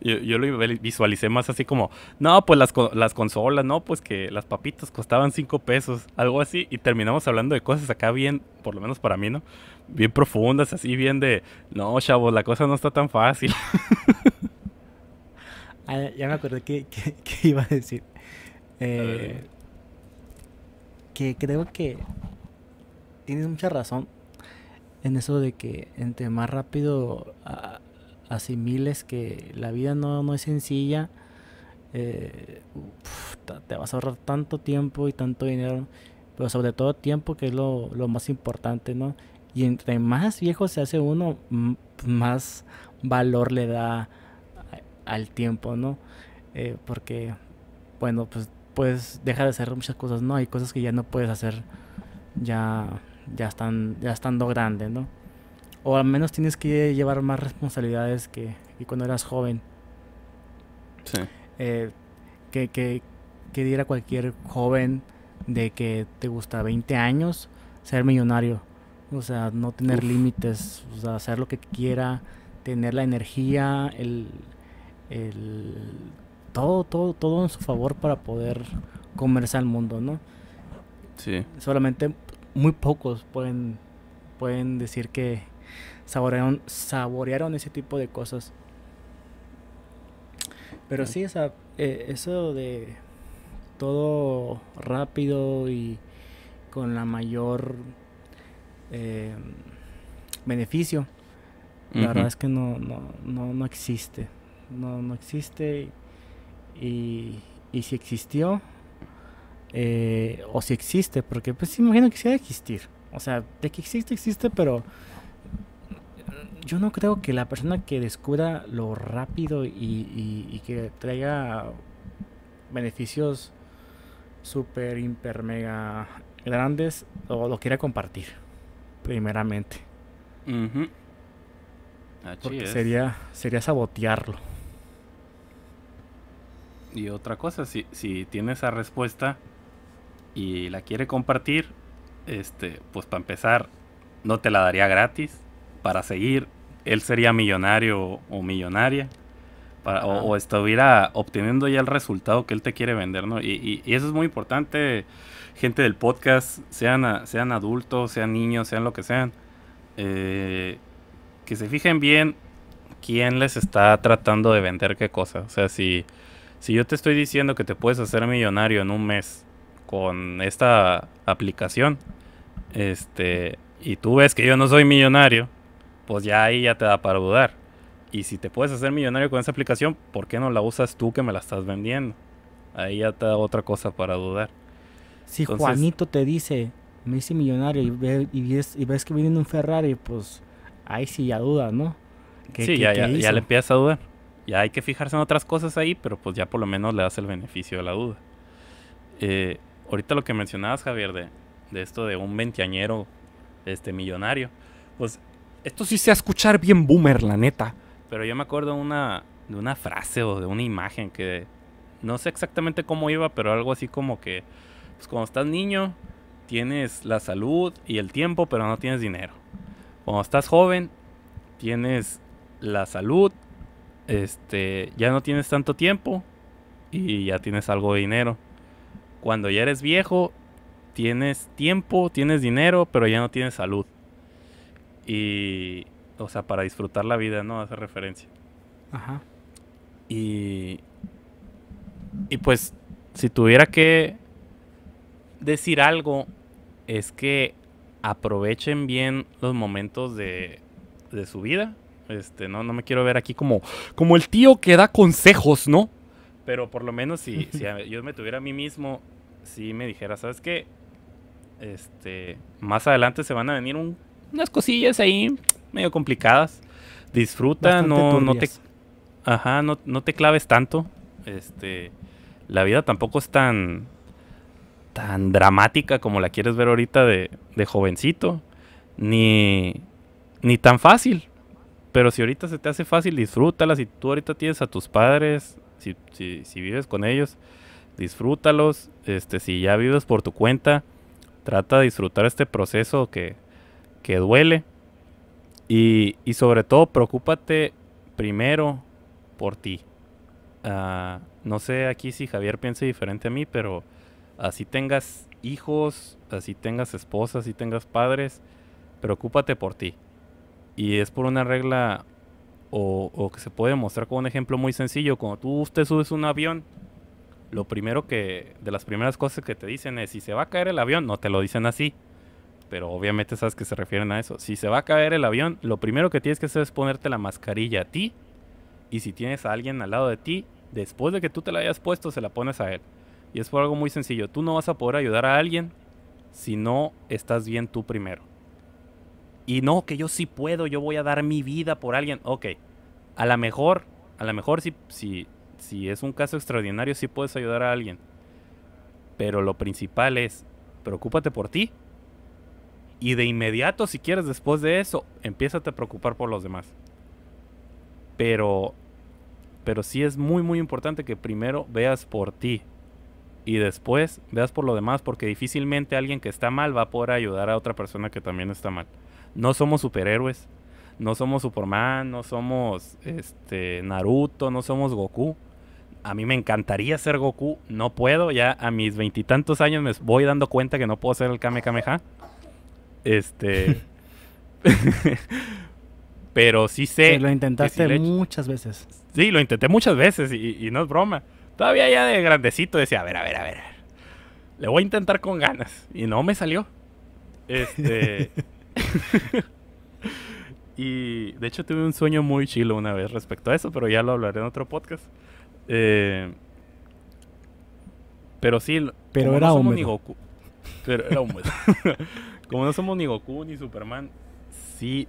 Yo, lo visualicé más así como, no, pues las, las consolas, no, pues que las papitas costaban 5 pesos, algo así, y terminamos hablando de cosas acá bien, por lo menos para mí, ¿no? Bien profundas, así bien de, no, chavos, la cosa no está tan fácil. [LAUGHS] ah, ya me acordé que, [LAUGHS] iba a decir. Eh, que creo que tienes mucha razón en eso de que entre más rápido asimiles que la vida no, es sencilla, eh, te vas a ahorrar tanto tiempo y tanto dinero, pero sobre todo tiempo que es lo, más importante, ¿no? Y entre más viejo se hace uno, más valor le da al tiempo, ¿no? Eh, porque, bueno, pues pues deja de hacer muchas cosas, ¿no? Hay cosas que ya no puedes hacer ya, ya, están, ya estando grande, ¿no? O al menos tienes que llevar más responsabilidades que, cuando eras joven. Sí. Eh, que, que, que diera cualquier joven de que te gusta 20 años ser millonario. O sea, no tener límites, o sea, hacer lo que quiera, tener la energía, el, el todo, todo, todo en su favor para poder comerse al mundo, ¿no? Sí. Solamente muy pocos pueden, pueden decir que saborearon, saborearon ese tipo de cosas. Pero sí, esa, eh, eso de todo rápido y con la mayor eh, beneficio, la verdad es que no, no, no, no existe. No, no existe. Y, y si existió, eh, o si existe, porque pues imagino que sí debe existir. O sea, de que existe, existe, pero yo no creo que la persona que descubra lo rápido y, que traiga beneficios super, hiper, mega grandes, o lo quiera compartir, primeramente. Porque sería, sería sabotearlo. Y otra cosa, si, si tiene esa respuesta y la quiere compartir, este, pues para empezar, no te la daría gratis. Para seguir, él sería millonario o millonaria. Para, o, estuviera obteniendo ya el resultado que él te quiere vender, ¿no? Y, y, eso es muy importante, gente del podcast, sean, sean adultos, sean niños, sean lo que sean, eh, que se fijen bien quién les está tratando de vender qué cosa. O sea, si si yo te estoy diciendo que te puedes hacer millonario en un mes con esta aplicación, este, y tú ves que yo no soy millonario, pues ya ahí ya te da para dudar. Y si te puedes hacer millonario con esa aplicación, ¿por qué no la usas tú que me la estás vendiendo? Ahí ya te da otra cosa para dudar. Si Juanito te dice, me hice millonario y, ves, y ves que viene un Ferrari, pues ahí sí ya duda, ¿no? sí, ya, ya, ya, le empiezas a dudar. Ya hay que fijarse en otras cosas ahí, pero pues ya por lo menos le das el beneficio de la duda. Eh, ahorita lo que mencionabas, Javier, de, de esto de un veinteañero este, millonario, pues esto sí se a escuchar bien boomer, la neta. Pero yo me acuerdo de una, de una frase o de una imagen que no sé exactamente cómo iba, pero algo así como que, pues cuando estás niño, tienes la salud y el tiempo, pero no tienes dinero. Cuando estás joven, tienes la salud, este, ya no tienes tanto tiempo y ya tienes algo de dinero. Cuando ya eres viejo, tienes tiempo, tienes dinero, pero ya no tienes salud. Y, o sea, para disfrutar la vida, ¿no? Hace referencia. Ajá. Y, y pues, si tuviera que decir algo, es que aprovechen bien los momentos de, de su vida. Este, no, no me quiero ver aquí como, como el tío que da consejos, ¿no? Pero por lo menos si, si [LAUGHS] yo me tuviera a mí mismo, si me dijera, ¿sabes qué? Este, más adelante se van a venir unas cosillas ahí medio complicadas. Disfruta, no, no te Ajá, no, no te claves tanto. Este, la vida tampoco es tan tan dramática como la quieres ver ahorita de, de jovencito, ni ni tan fácil. Pero si ahorita se te hace fácil, disfrútala. Si tú ahorita tienes a tus padres, si, si, vives con ellos, disfrútalos. Este, si ya vives por tu cuenta, trata de disfrutar este proceso que, que duele. Y, y, sobre todo, preocúpate primero por ti. Ah, no sé aquí si Javier piensa diferente a mí, pero así tengas hijos, así tengas esposas, así tengas padres, preocúpate por ti. Y es por una regla o, que se puede mostrar con un ejemplo muy sencillo. Cuando tú te subes un avión, lo primero que, de las primeras cosas que te dicen es, si se va a caer el avión, no te lo dicen así, pero obviamente sabes que se refieren a eso. Si se va a caer el avión, lo primero que tienes que hacer es ponerte la mascarilla a ti, y si tienes a alguien al lado de ti, después de que tú te la hayas puesto, se la pones a él. Y es por algo muy sencillo, tú no vas a poder ayudar a alguien si no estás bien tú primero. Y no, que yo sí puedo, yo voy a dar mi vida por alguien. Ok, a lo mejor, a lo mejor si, si, si es un caso extraordinario, sí puedes ayudar a alguien. Pero lo principal es, preocúpate por ti. Y de inmediato, si quieres, después de eso, empieza a preocupar por los demás. Pero, pero sí es muy, muy importante que primero veas por ti. Y después veas por lo demás, porque difícilmente alguien que está mal va a poder ayudar a otra persona que también está mal no somos superhéroes, no somos Superman, no somos este Naruto, no somos Goku. A mí me encantaría ser Goku, no puedo, ya a mis veintitantos años me voy dando cuenta que no puedo ser el Kame Kameha. Este [LAUGHS] Pero sí sé. lo intentaste muchas veces. Sí, lo intenté muchas veces y, y, no es broma. Todavía ya de grandecito decía, a ver, a ver, a ver. Le voy a intentar con ganas. Y no me salió. Este. [LAUGHS] y de hecho tuve un sueño muy chilo una vez respecto a eso, pero ya lo hablaré en otro podcast. Eh, pero sí, pero era no Goku, pero era húmedo. [LAUGHS] como no somos ni Goku ni Superman, sí,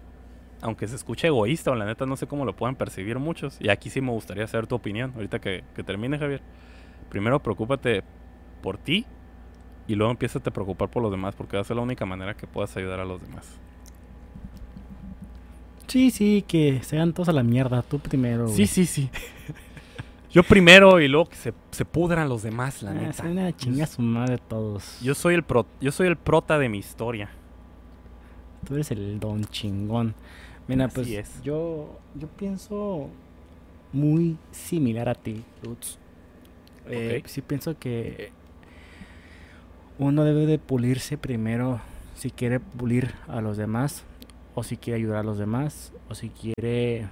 aunque se escuche egoísta o la neta no sé cómo lo puedan percibir muchos. Y aquí sí me gustaría saber tu opinión, ahorita que, que termine Javier. Primero preocúpate por ti y luego empieza a preocupar por los demás porque va a ser la única manera que puedas ayudar a los demás. Sí, sí, que sean todos a la mierda, tú primero. Sí, sí, sí. [LAUGHS] Yo primero y luego que se, se pudran los demás, la ah, neta. una chinga su madre todos. Yo soy el pro, yo soy el prota de mi historia. Tú eres el don chingón. Mira, pues yo yo pienso muy similar a ti, Lutz. Eh, sí pienso que uno debe de pulirse primero si quiere pulir a los demás o si quiere ayudar a los demás o si quiere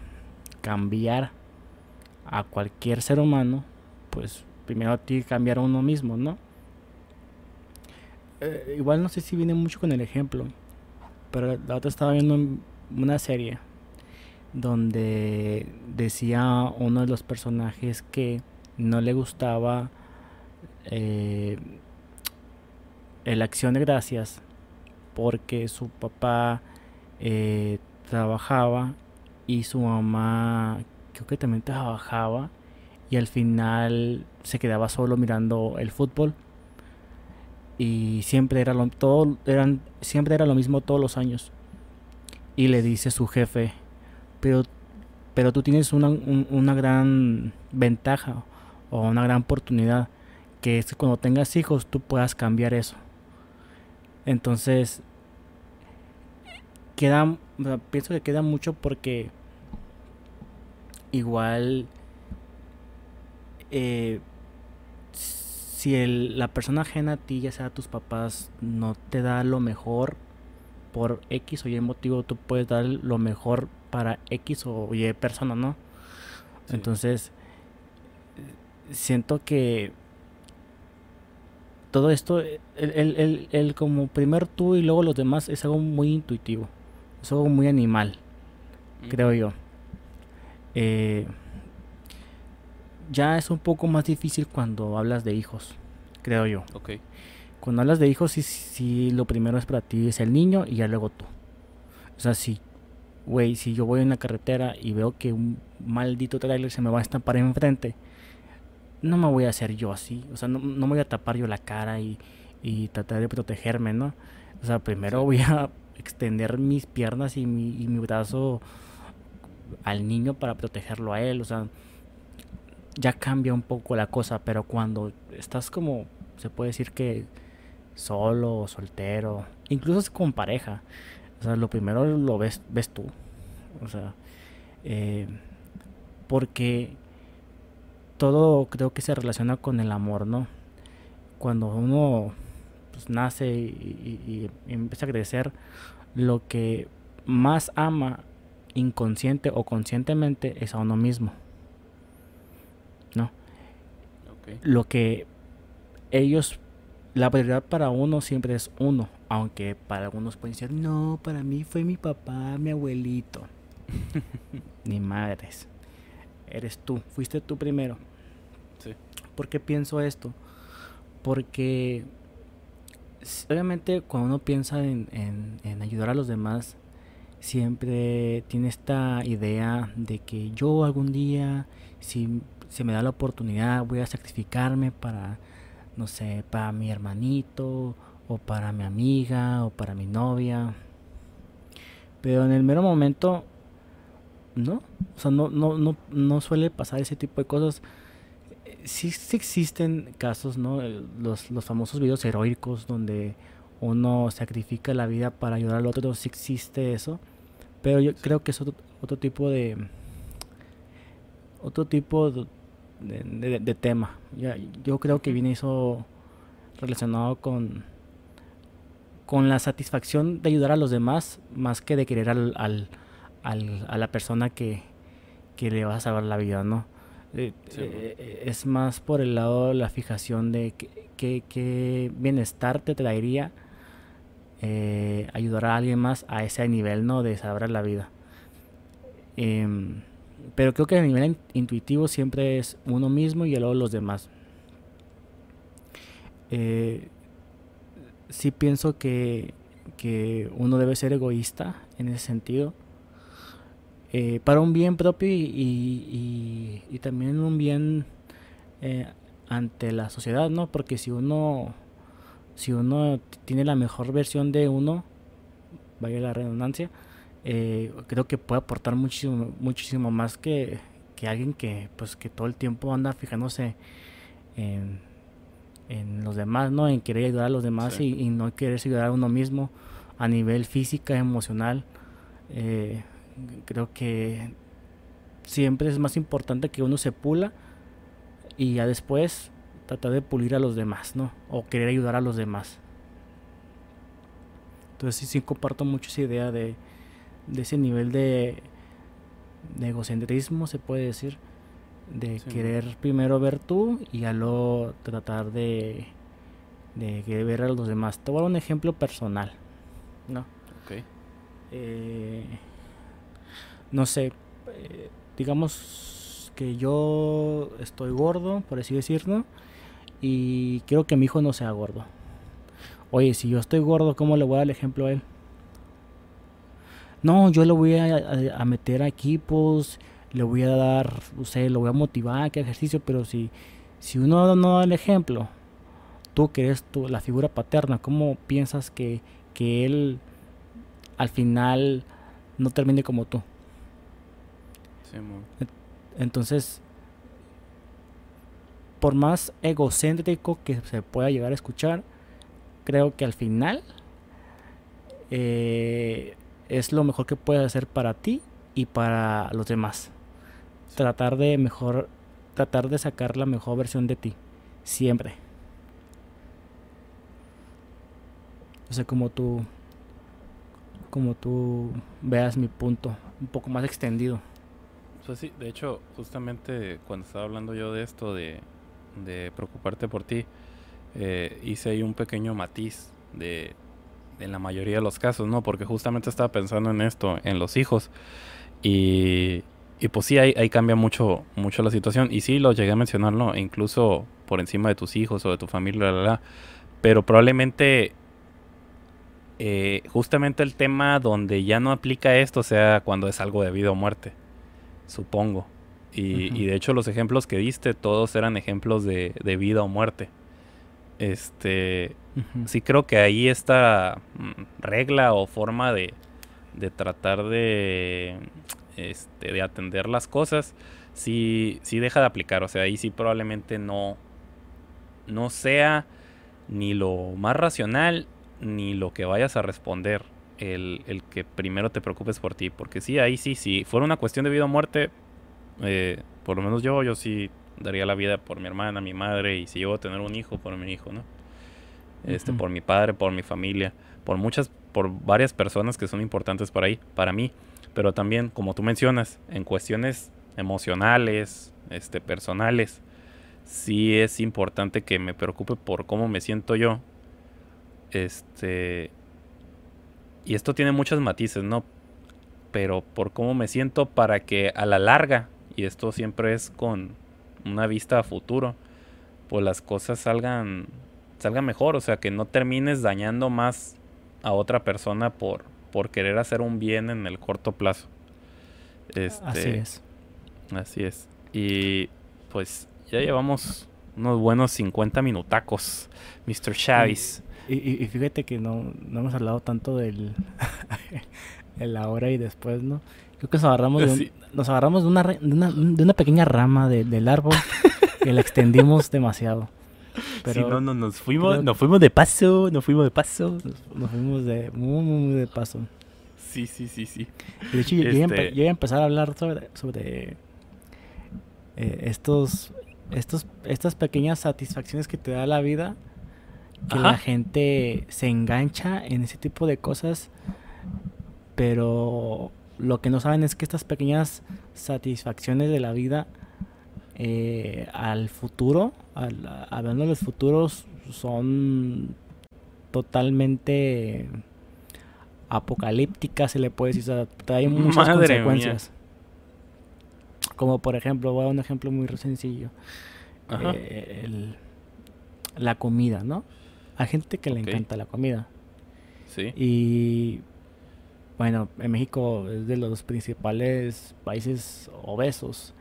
cambiar a cualquier ser humano pues primero tiene que cambiar a uno mismo no eh, igual no sé si viene mucho con el ejemplo pero la otra estaba viendo una serie donde decía uno de los personajes que no le gustaba eh, la acción de gracias porque su papá eh, trabajaba y su mamá creo que también trabajaba y al final se quedaba solo mirando el fútbol. Y siempre era lo todo eran siempre era lo mismo todos los años. Y le dice su jefe pero pero tú tienes una, una gran ventaja o una gran oportunidad que es que cuando tengas hijos tú puedas cambiar eso entonces queda pienso que queda mucho porque igual eh, si el, la persona ajena a ti, ya sea tus papás, no te da lo mejor por X o Y motivo, tú puedes dar lo mejor para X o Y persona, ¿no? Entonces, siento que todo esto, el, el, el, como primer tú y luego los demás, es algo muy intuitivo, es algo muy animal, creo yo. Eh, ya es un poco más difícil cuando hablas de hijos, creo yo. Ok. Cuando hablas de hijos, sí, sí, lo primero es para ti es el niño y ya luego tú. O sea, si, güey, si yo voy en la carretera y veo que un maldito trailer se me va a estampar enfrente, no me voy a hacer yo así. O sea, no, no me voy a tapar yo la cara y, y tratar de protegerme, ¿no? O sea, primero voy a [LAUGHS] extender mis piernas y mi, y mi brazo al niño para protegerlo a él. O sea, ya cambia un poco la cosa, pero cuando estás como, se puede decir que solo soltero, incluso con pareja, o sea, lo primero lo ves, ves tú, o sea, eh, porque todo creo que se relaciona con el amor, ¿no? Cuando uno pues, nace y empieza a crecer, lo que más ama inconsciente o conscientemente es a uno mismo. Lo que ellos, la prioridad para uno siempre es uno, aunque para algunos pueden decir, no, para mí fue mi papá, mi abuelito. [LAUGHS] Ni madres. Eres tú, fuiste tú primero. Sí. ¿Por qué pienso esto? Porque obviamente cuando uno piensa en, en, en, ayudar a los demás, siempre tiene esta idea de que yo algún día, si se me da la oportunidad, voy a sacrificarme para, no sé, para mi hermanito, o para mi amiga, o para mi novia. Pero en el mero momento, no, o sea, no, no, no, no suele pasar ese tipo de cosas. Sí, existen casos, ¿no? Los, los famosos videos heroicos donde uno sacrifica la vida para ayudar al otro, sí existe eso. Pero yo creo que es otro, otro tipo de... Otro tipo de, de, tema. Yo creo que viene eso relacionado con, con la satisfacción de ayudar a los demás más que de querer al, al, a la persona que, que, le va a salvar la vida, ¿no? Eh, eh, es más por el lado de la fijación de que, bienestar te traería eh, ayudar a alguien más a ese nivel, ¿no? De salvar la vida. Em, pero creo que a nivel intuitivo siempre es uno mismo y luego los demás. Eh, sí pienso que, que, uno debe ser egoísta en ese sentido. Eh, para un bien propio y, y, y, también un bien eh, ante la sociedad, ¿no? Porque si uno, si uno tiene la mejor versión de uno, vaya la redundancia, eh, creo que puede aportar muchísimo, muchísimo más que, que, alguien que, pues, que todo el tiempo anda fijándose en, en los demás, ¿no? En querer ayudar a los demás y, y, no querer ayudar a uno mismo a nivel física, emocional. Eh, creo que siempre es más importante que uno se pula y ya después tratar de pulir a los demás, ¿no? O querer ayudar a los demás. Entonces sí, sí comparto mucho esa idea de, de ese nivel de, de egocentrismo, se puede decir, de querer primero ver tú y a luego tratar de, de ver a los demás. Te voy a dar un ejemplo personal, ¿no? Okay. Eh, no sé, eh, digamos que yo estoy gordo, por así decirlo, y quiero que mi hijo no sea gordo. Oye, si yo estoy gordo, ¿cómo le voy a dar el ejemplo a él? No, yo le voy a, meter a equipos, le voy a dar, no sé, lo voy a motivar a que ejercicio, pero si, si uno no da el ejemplo, tú que eres tú, la figura paterna, ¿cómo piensas que, que él al final no termine como tú? Entonces, por más egocéntrico que se pueda llegar a escuchar, creo que al final eh, es lo mejor que puedes hacer para ti y para los demás. Tratar de mejor, tratar de sacar la mejor versión de ti, siempre. No sé cómo tú, como tú veas mi punto, un poco más extendido. Pues sí, de hecho, justamente cuando estaba hablando yo de esto, de, de preocuparte por ti, eh, hice ahí un pequeño matiz de, en la mayoría de los casos, ¿no? Porque justamente estaba pensando en esto, en los hijos. Y, y pues sí, ahí, cambia mucho, mucho la situación. Y sí, lo llegué a mencionar, ¿no? Incluso por encima de tus hijos o de tu familia, Pero probablemente eh, justamente el tema donde ya no aplica esto sea cuando es algo de vida o muerte, supongo. Y, y de hecho los ejemplos que diste, todos eran ejemplos de, de vida o muerte. Este, sí creo que ahí esta mm, regla o forma de, de tratar de, este, de atender las cosas, sí, sí deja de aplicar. O sea, ahí sí probablemente no, no sea ni lo más racional ni lo que vayas a responder el, el, que primero te preocupes por ti. Porque sí, ahí sí, si fuera una cuestión de vida o muerte, eh, por lo menos yo, yo sí daría la vida por mi hermana, mi madre, y si llego a tener un hijo, por mi hijo, ¿no? Este, por mi padre, por mi familia, por muchas, por varias personas que son importantes para ahí, para mí. Pero también, como tú mencionas, en cuestiones emocionales, este, personales, sí es importante que me preocupe por cómo me siento yo. Este. Y esto tiene muchos matices, ¿no? Pero por cómo me siento para que a la larga, y esto siempre es con una vista a futuro, pues las cosas salgan, salgan mejor, o sea, que no termines dañando más a otra persona por, por querer hacer un bien en el corto plazo. Este, así es. Así es. Y pues ya llevamos unos buenos 50 minutacos, Mr. Chavis. Y, fíjate que no, no hemos hablado tanto del [LAUGHS] el ahora y después, ¿no? Creo que nos agarramos de, nos agarramos de una, de una, pequeña rama del árbol que la extendimos [LAUGHS] demasiado. Pero, no, no, nos fuimos, nos fuimos de paso, nos fuimos de paso. Nos, fuimos de muy, muy, de paso. Sí, sí, sí, sí. De hecho, yo, iba a este empezar a hablar sobre, sobre eh, estos, estos, estas pequeñas satisfacciones que te da la vida, que la gente se engancha en ese tipo de cosas, pero lo que no saben es que estas pequeñas satisfacciones de la vida eh, al futuro, hablando de los futuros, son totalmente apocalípticas, se le puede decir, o sea, traen muchas consecuencias. Como por ejemplo, voy a un ejemplo muy sencillo. Eh, la comida, ¿no? Hay gente que le encanta la comida. Sí. Y bueno, en México es de los principales países obesos.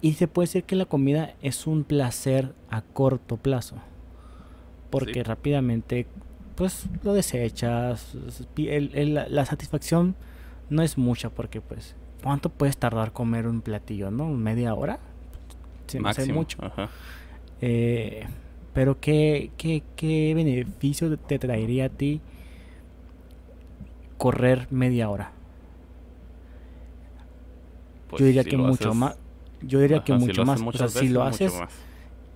Y se puede decir que la comida es un placer a corto plazo. Porque rápidamente, pues lo desechas. la satisfacción no es mucha porque, pues, ¿cuánto puedes tardar comer un platillo, no? ¿Media hora? Se me hace mucho. Eh, pero ¿qué, qué, ¿qué beneficio te traería a ti? Correr media hora. yo diría que mucho más. Yo diría que mucho más. O sea, si lo haces,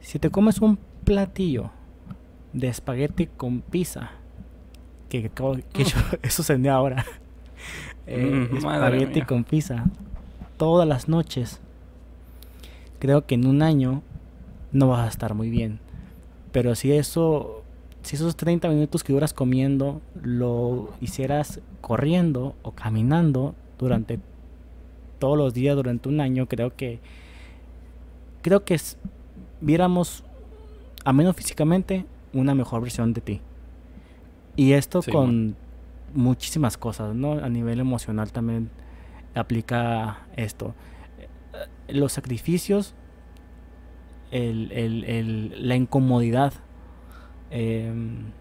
si te comes un platillo de espagueti con pizza, que, que, [LAUGHS] [LAUGHS] eso se ahora. Eh, mm, espagueti con pizza todas las noches. Creo que en un año no vas a estar muy bien. Pero si eso si esos 30 minutos que duras comiendo lo hicieras corriendo o caminando durante todos los días durante un año, creo que creo que viéramos a menos físicamente una mejor versión de ti. Y esto con muchísimas cosas, ¿no? A nivel emocional también aplica esto. Eh, los sacrificios, la incomodidad, em,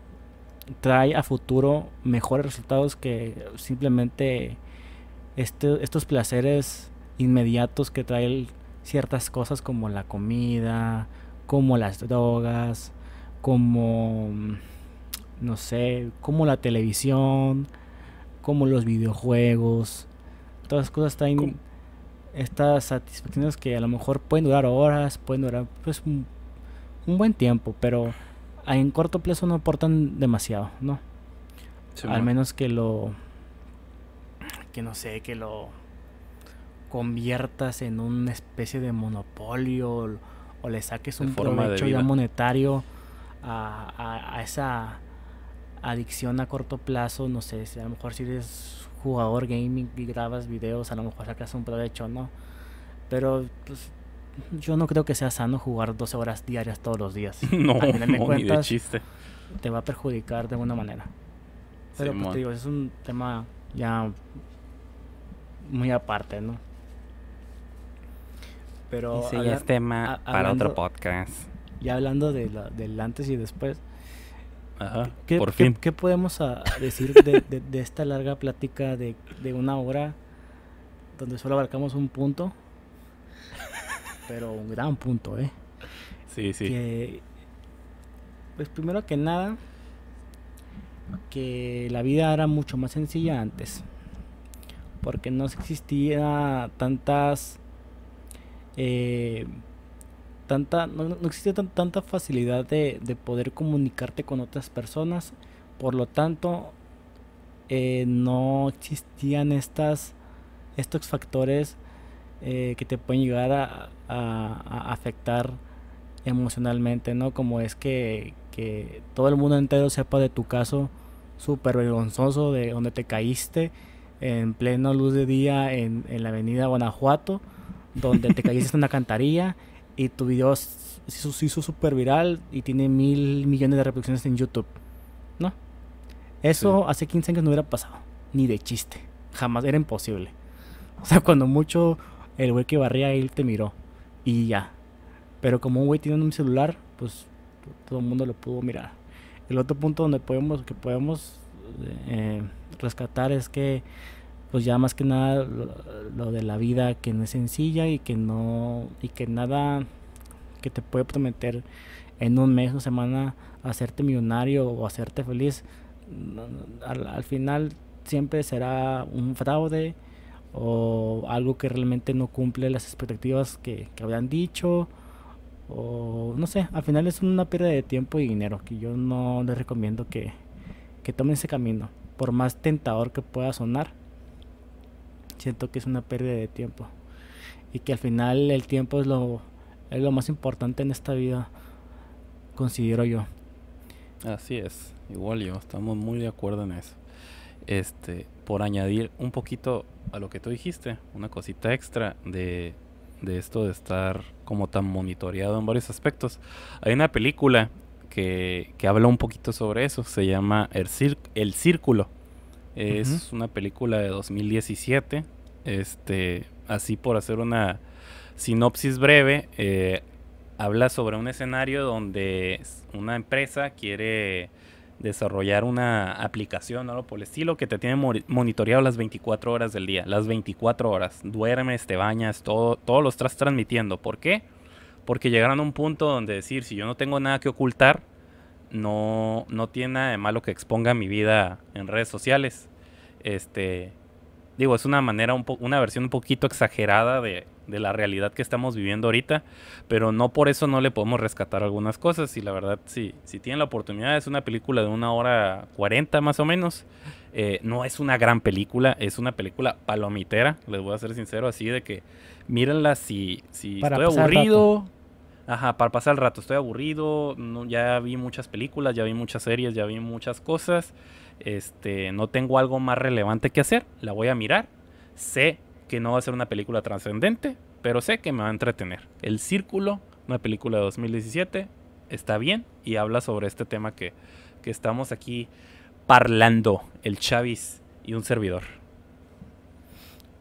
trae a futuro mejores resultados que simplemente este, estos placeres inmediatos que traen ciertas cosas como la comida, como las drogas, como no sé, como la televisión, como los videojuegos, todas las cosas están estas satisfacciones que a lo mejor pueden durar horas, pueden durar pues un, buen tiempo, pero en corto plazo no aportan demasiado, ¿no? Al menos que lo que no sé, que lo conviertas en una especie de monopolio o, le saques un provecho ya monetario a, a, esa adicción a corto plazo, no sé, si a lo mejor si eres jugador gaming y grabas videos, a lo mejor sacas un provecho, ¿no? Pero pues yo no creo que sea sano jugar 12 horas diarias todos los días. [LAUGHS] no, [LAUGHS] no ni de chiste. Te va a perjudicar de alguna manera. Pero pues te digo, es un tema ya muy aparte, ¿no? Pero sí, es tema para otro podcast. Ya hablando de la, del antes y después. Ajá, ¿qué, por fin. ¿qué, podemos decir de, de, [LAUGHS] esta larga plática de, de una hora donde solo abarcamos un punto? Pero un gran punto, ¿eh? Sí, sí. Que, pues primero que nada, que la vida era mucho más sencilla antes porque no existía tantas eh, tanta no, existía tanta facilidad de, poder comunicarte con otras personas por lo tanto eh, no existían estas estos factores eh, que te pueden llegar a, afectar emocionalmente no como es que, que todo el mundo entero sepa de tu caso súper vergonzoso de donde te caíste en pleno luz de día en, la avenida Guanajuato, donde te [LAUGHS] caíste en una cantarilla y tu video se hizo súper viral y tiene mil millones de reproducciones en YouTube. ¿No? Eso hace 15 años no hubiera pasado, ni de chiste, jamás, era imposible. O sea, cuando mucho el güey que barría él te miró y ya. Pero como un güey tiene un celular, pues todo el mundo lo pudo mirar. El otro punto donde podemos, que podemos eh, rescatar es que pues ya más que nada lo, de la vida que no es sencilla y que no y que nada que te puede prometer en un mes o semana hacerte millonario o hacerte feliz al, final siempre será un fraude o algo que realmente no cumple las expectativas que, habían dicho o no sé, al final es una pérdida de tiempo y dinero que yo no les recomiendo que, que tomen ese camino por más tentador que pueda sonar, siento que es una pérdida de tiempo. Y que al final el tiempo es lo, es lo más importante en esta vida, considero yo. Así es, igual yo, estamos muy de acuerdo en eso. Este, por añadir un poquito a lo que tú dijiste, una cosita extra de, de esto de estar como tan monitoreado en varios aspectos. Hay una película que, habla un poquito sobre eso. Se llama El, El Círculo. Es una película de 2017. Este, así por hacer una sinopsis breve, eh, habla sobre un escenario donde una empresa quiere desarrollar una aplicación o algo por el estilo que te tiene monitoreado las 24 horas del día, las 24 horas. Duermes, te bañas, todo, todo lo estás transmitiendo. ¿Por qué? Porque llegaron a un punto donde decir, si yo no tengo nada que ocultar, no, no tiene nada de malo que exponga mi vida en redes sociales. Este, digo, es una manera, un una versión un poquito exagerada de, de, la realidad que estamos viviendo ahorita, pero no por eso no le podemos rescatar algunas cosas. Y la verdad, sí, si tienen la oportunidad, es una película de una hora cuarenta más o menos. Eh, no es una gran película, es una película palomitera, les voy a ser sincero, así de que mírenla si, si estoy aburrido. Ajá, para pasar el rato, estoy aburrido, no, ya vi muchas películas, ya vi muchas series, ya vi muchas cosas. Este, no tengo algo más relevante que hacer, la voy a mirar. Sé que no va a ser una película trascendente, pero sé que me va a entretener. El Círculo, una película de 2017, está bien y habla sobre este tema que, que estamos aquí parlando, el Chavis y un servidor.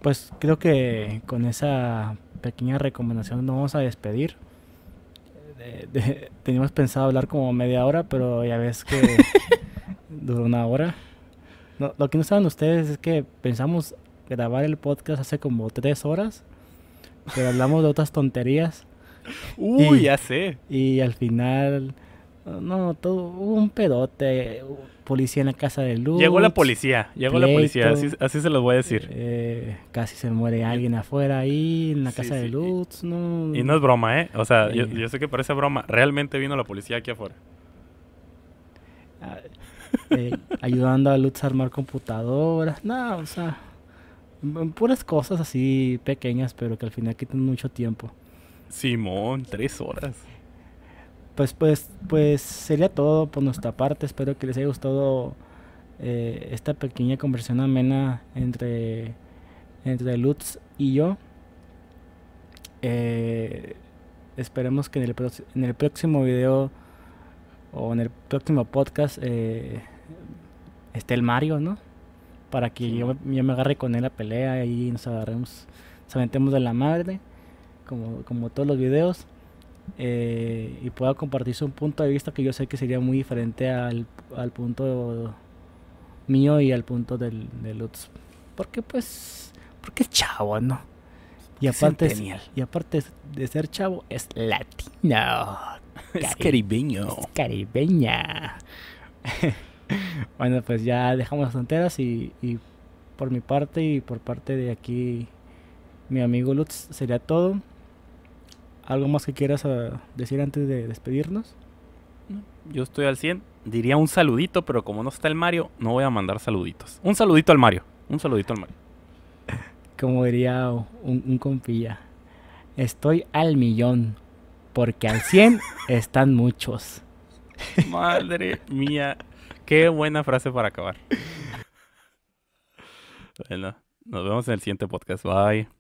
Pues creo que con esa pequeña recomendación nos vamos a despedir. teníamos pensado hablar como media hora, pero ya ves que [LAUGHS] duró una hora. lo que no saben ustedes es que pensamos grabar el podcast hace como tres horas, pero hablamos de otras tonterías. Uy, ya sé. Y al final, no, todo hubo un pedote, policía en la casa de luz. Llegó la policía, llegó la policía, así, se los voy a decir. Eh, casi se muere alguien afuera ahí en la casa de luz, no. Y no es broma, ¿eh? O sea, yo, yo, sé que parece broma, realmente vino la policía aquí afuera. Eh, ayudando a Lutz a armar computadoras, no, o sea, puras cosas así pequeñas, pero que al final quitan mucho tiempo. Simón, tres horas. Pues, pues, pues sería todo por nuestra parte. Espero que les haya gustado eh, esta pequeña conversación amena entre, entre Lutz y yo. Eh, esperemos que en el, en el próximo video o en el próximo podcast eh, esté el Mario, ¿no? Para que yo, me agarre con él a pelea y nos agarremos, nos aventemos de la madre, como, como todos los videos. Eh, y pueda compartirse un punto de vista que yo sé que sería muy diferente al, al punto mío y al punto del, de Lutz. Porque pues, porque es chavo, ¿no? Y aparte, y aparte de ser chavo, es latino. Es caribeño. Es caribeña. [LAUGHS] [LAUGHS] bueno, pues ya dejamos las fronteras y, y por mi parte y por parte de aquí mi amigo Lutz sería todo. ¿Algo más que quieras ah, decir antes de despedirnos? Yo estoy al 100. Diría un saludito, pero como no está el Mario, no voy a mandar saluditos. Un saludito al Mario. Un saludito al Mario. [LAUGHS] Como diría un, un compilla. Estoy al millón. Porque al 100 [LAUGHS] están muchos. Madre mía. Qué buena frase para acabar. [LAUGHS] Bueno, nos vemos en el siguiente podcast. Bye.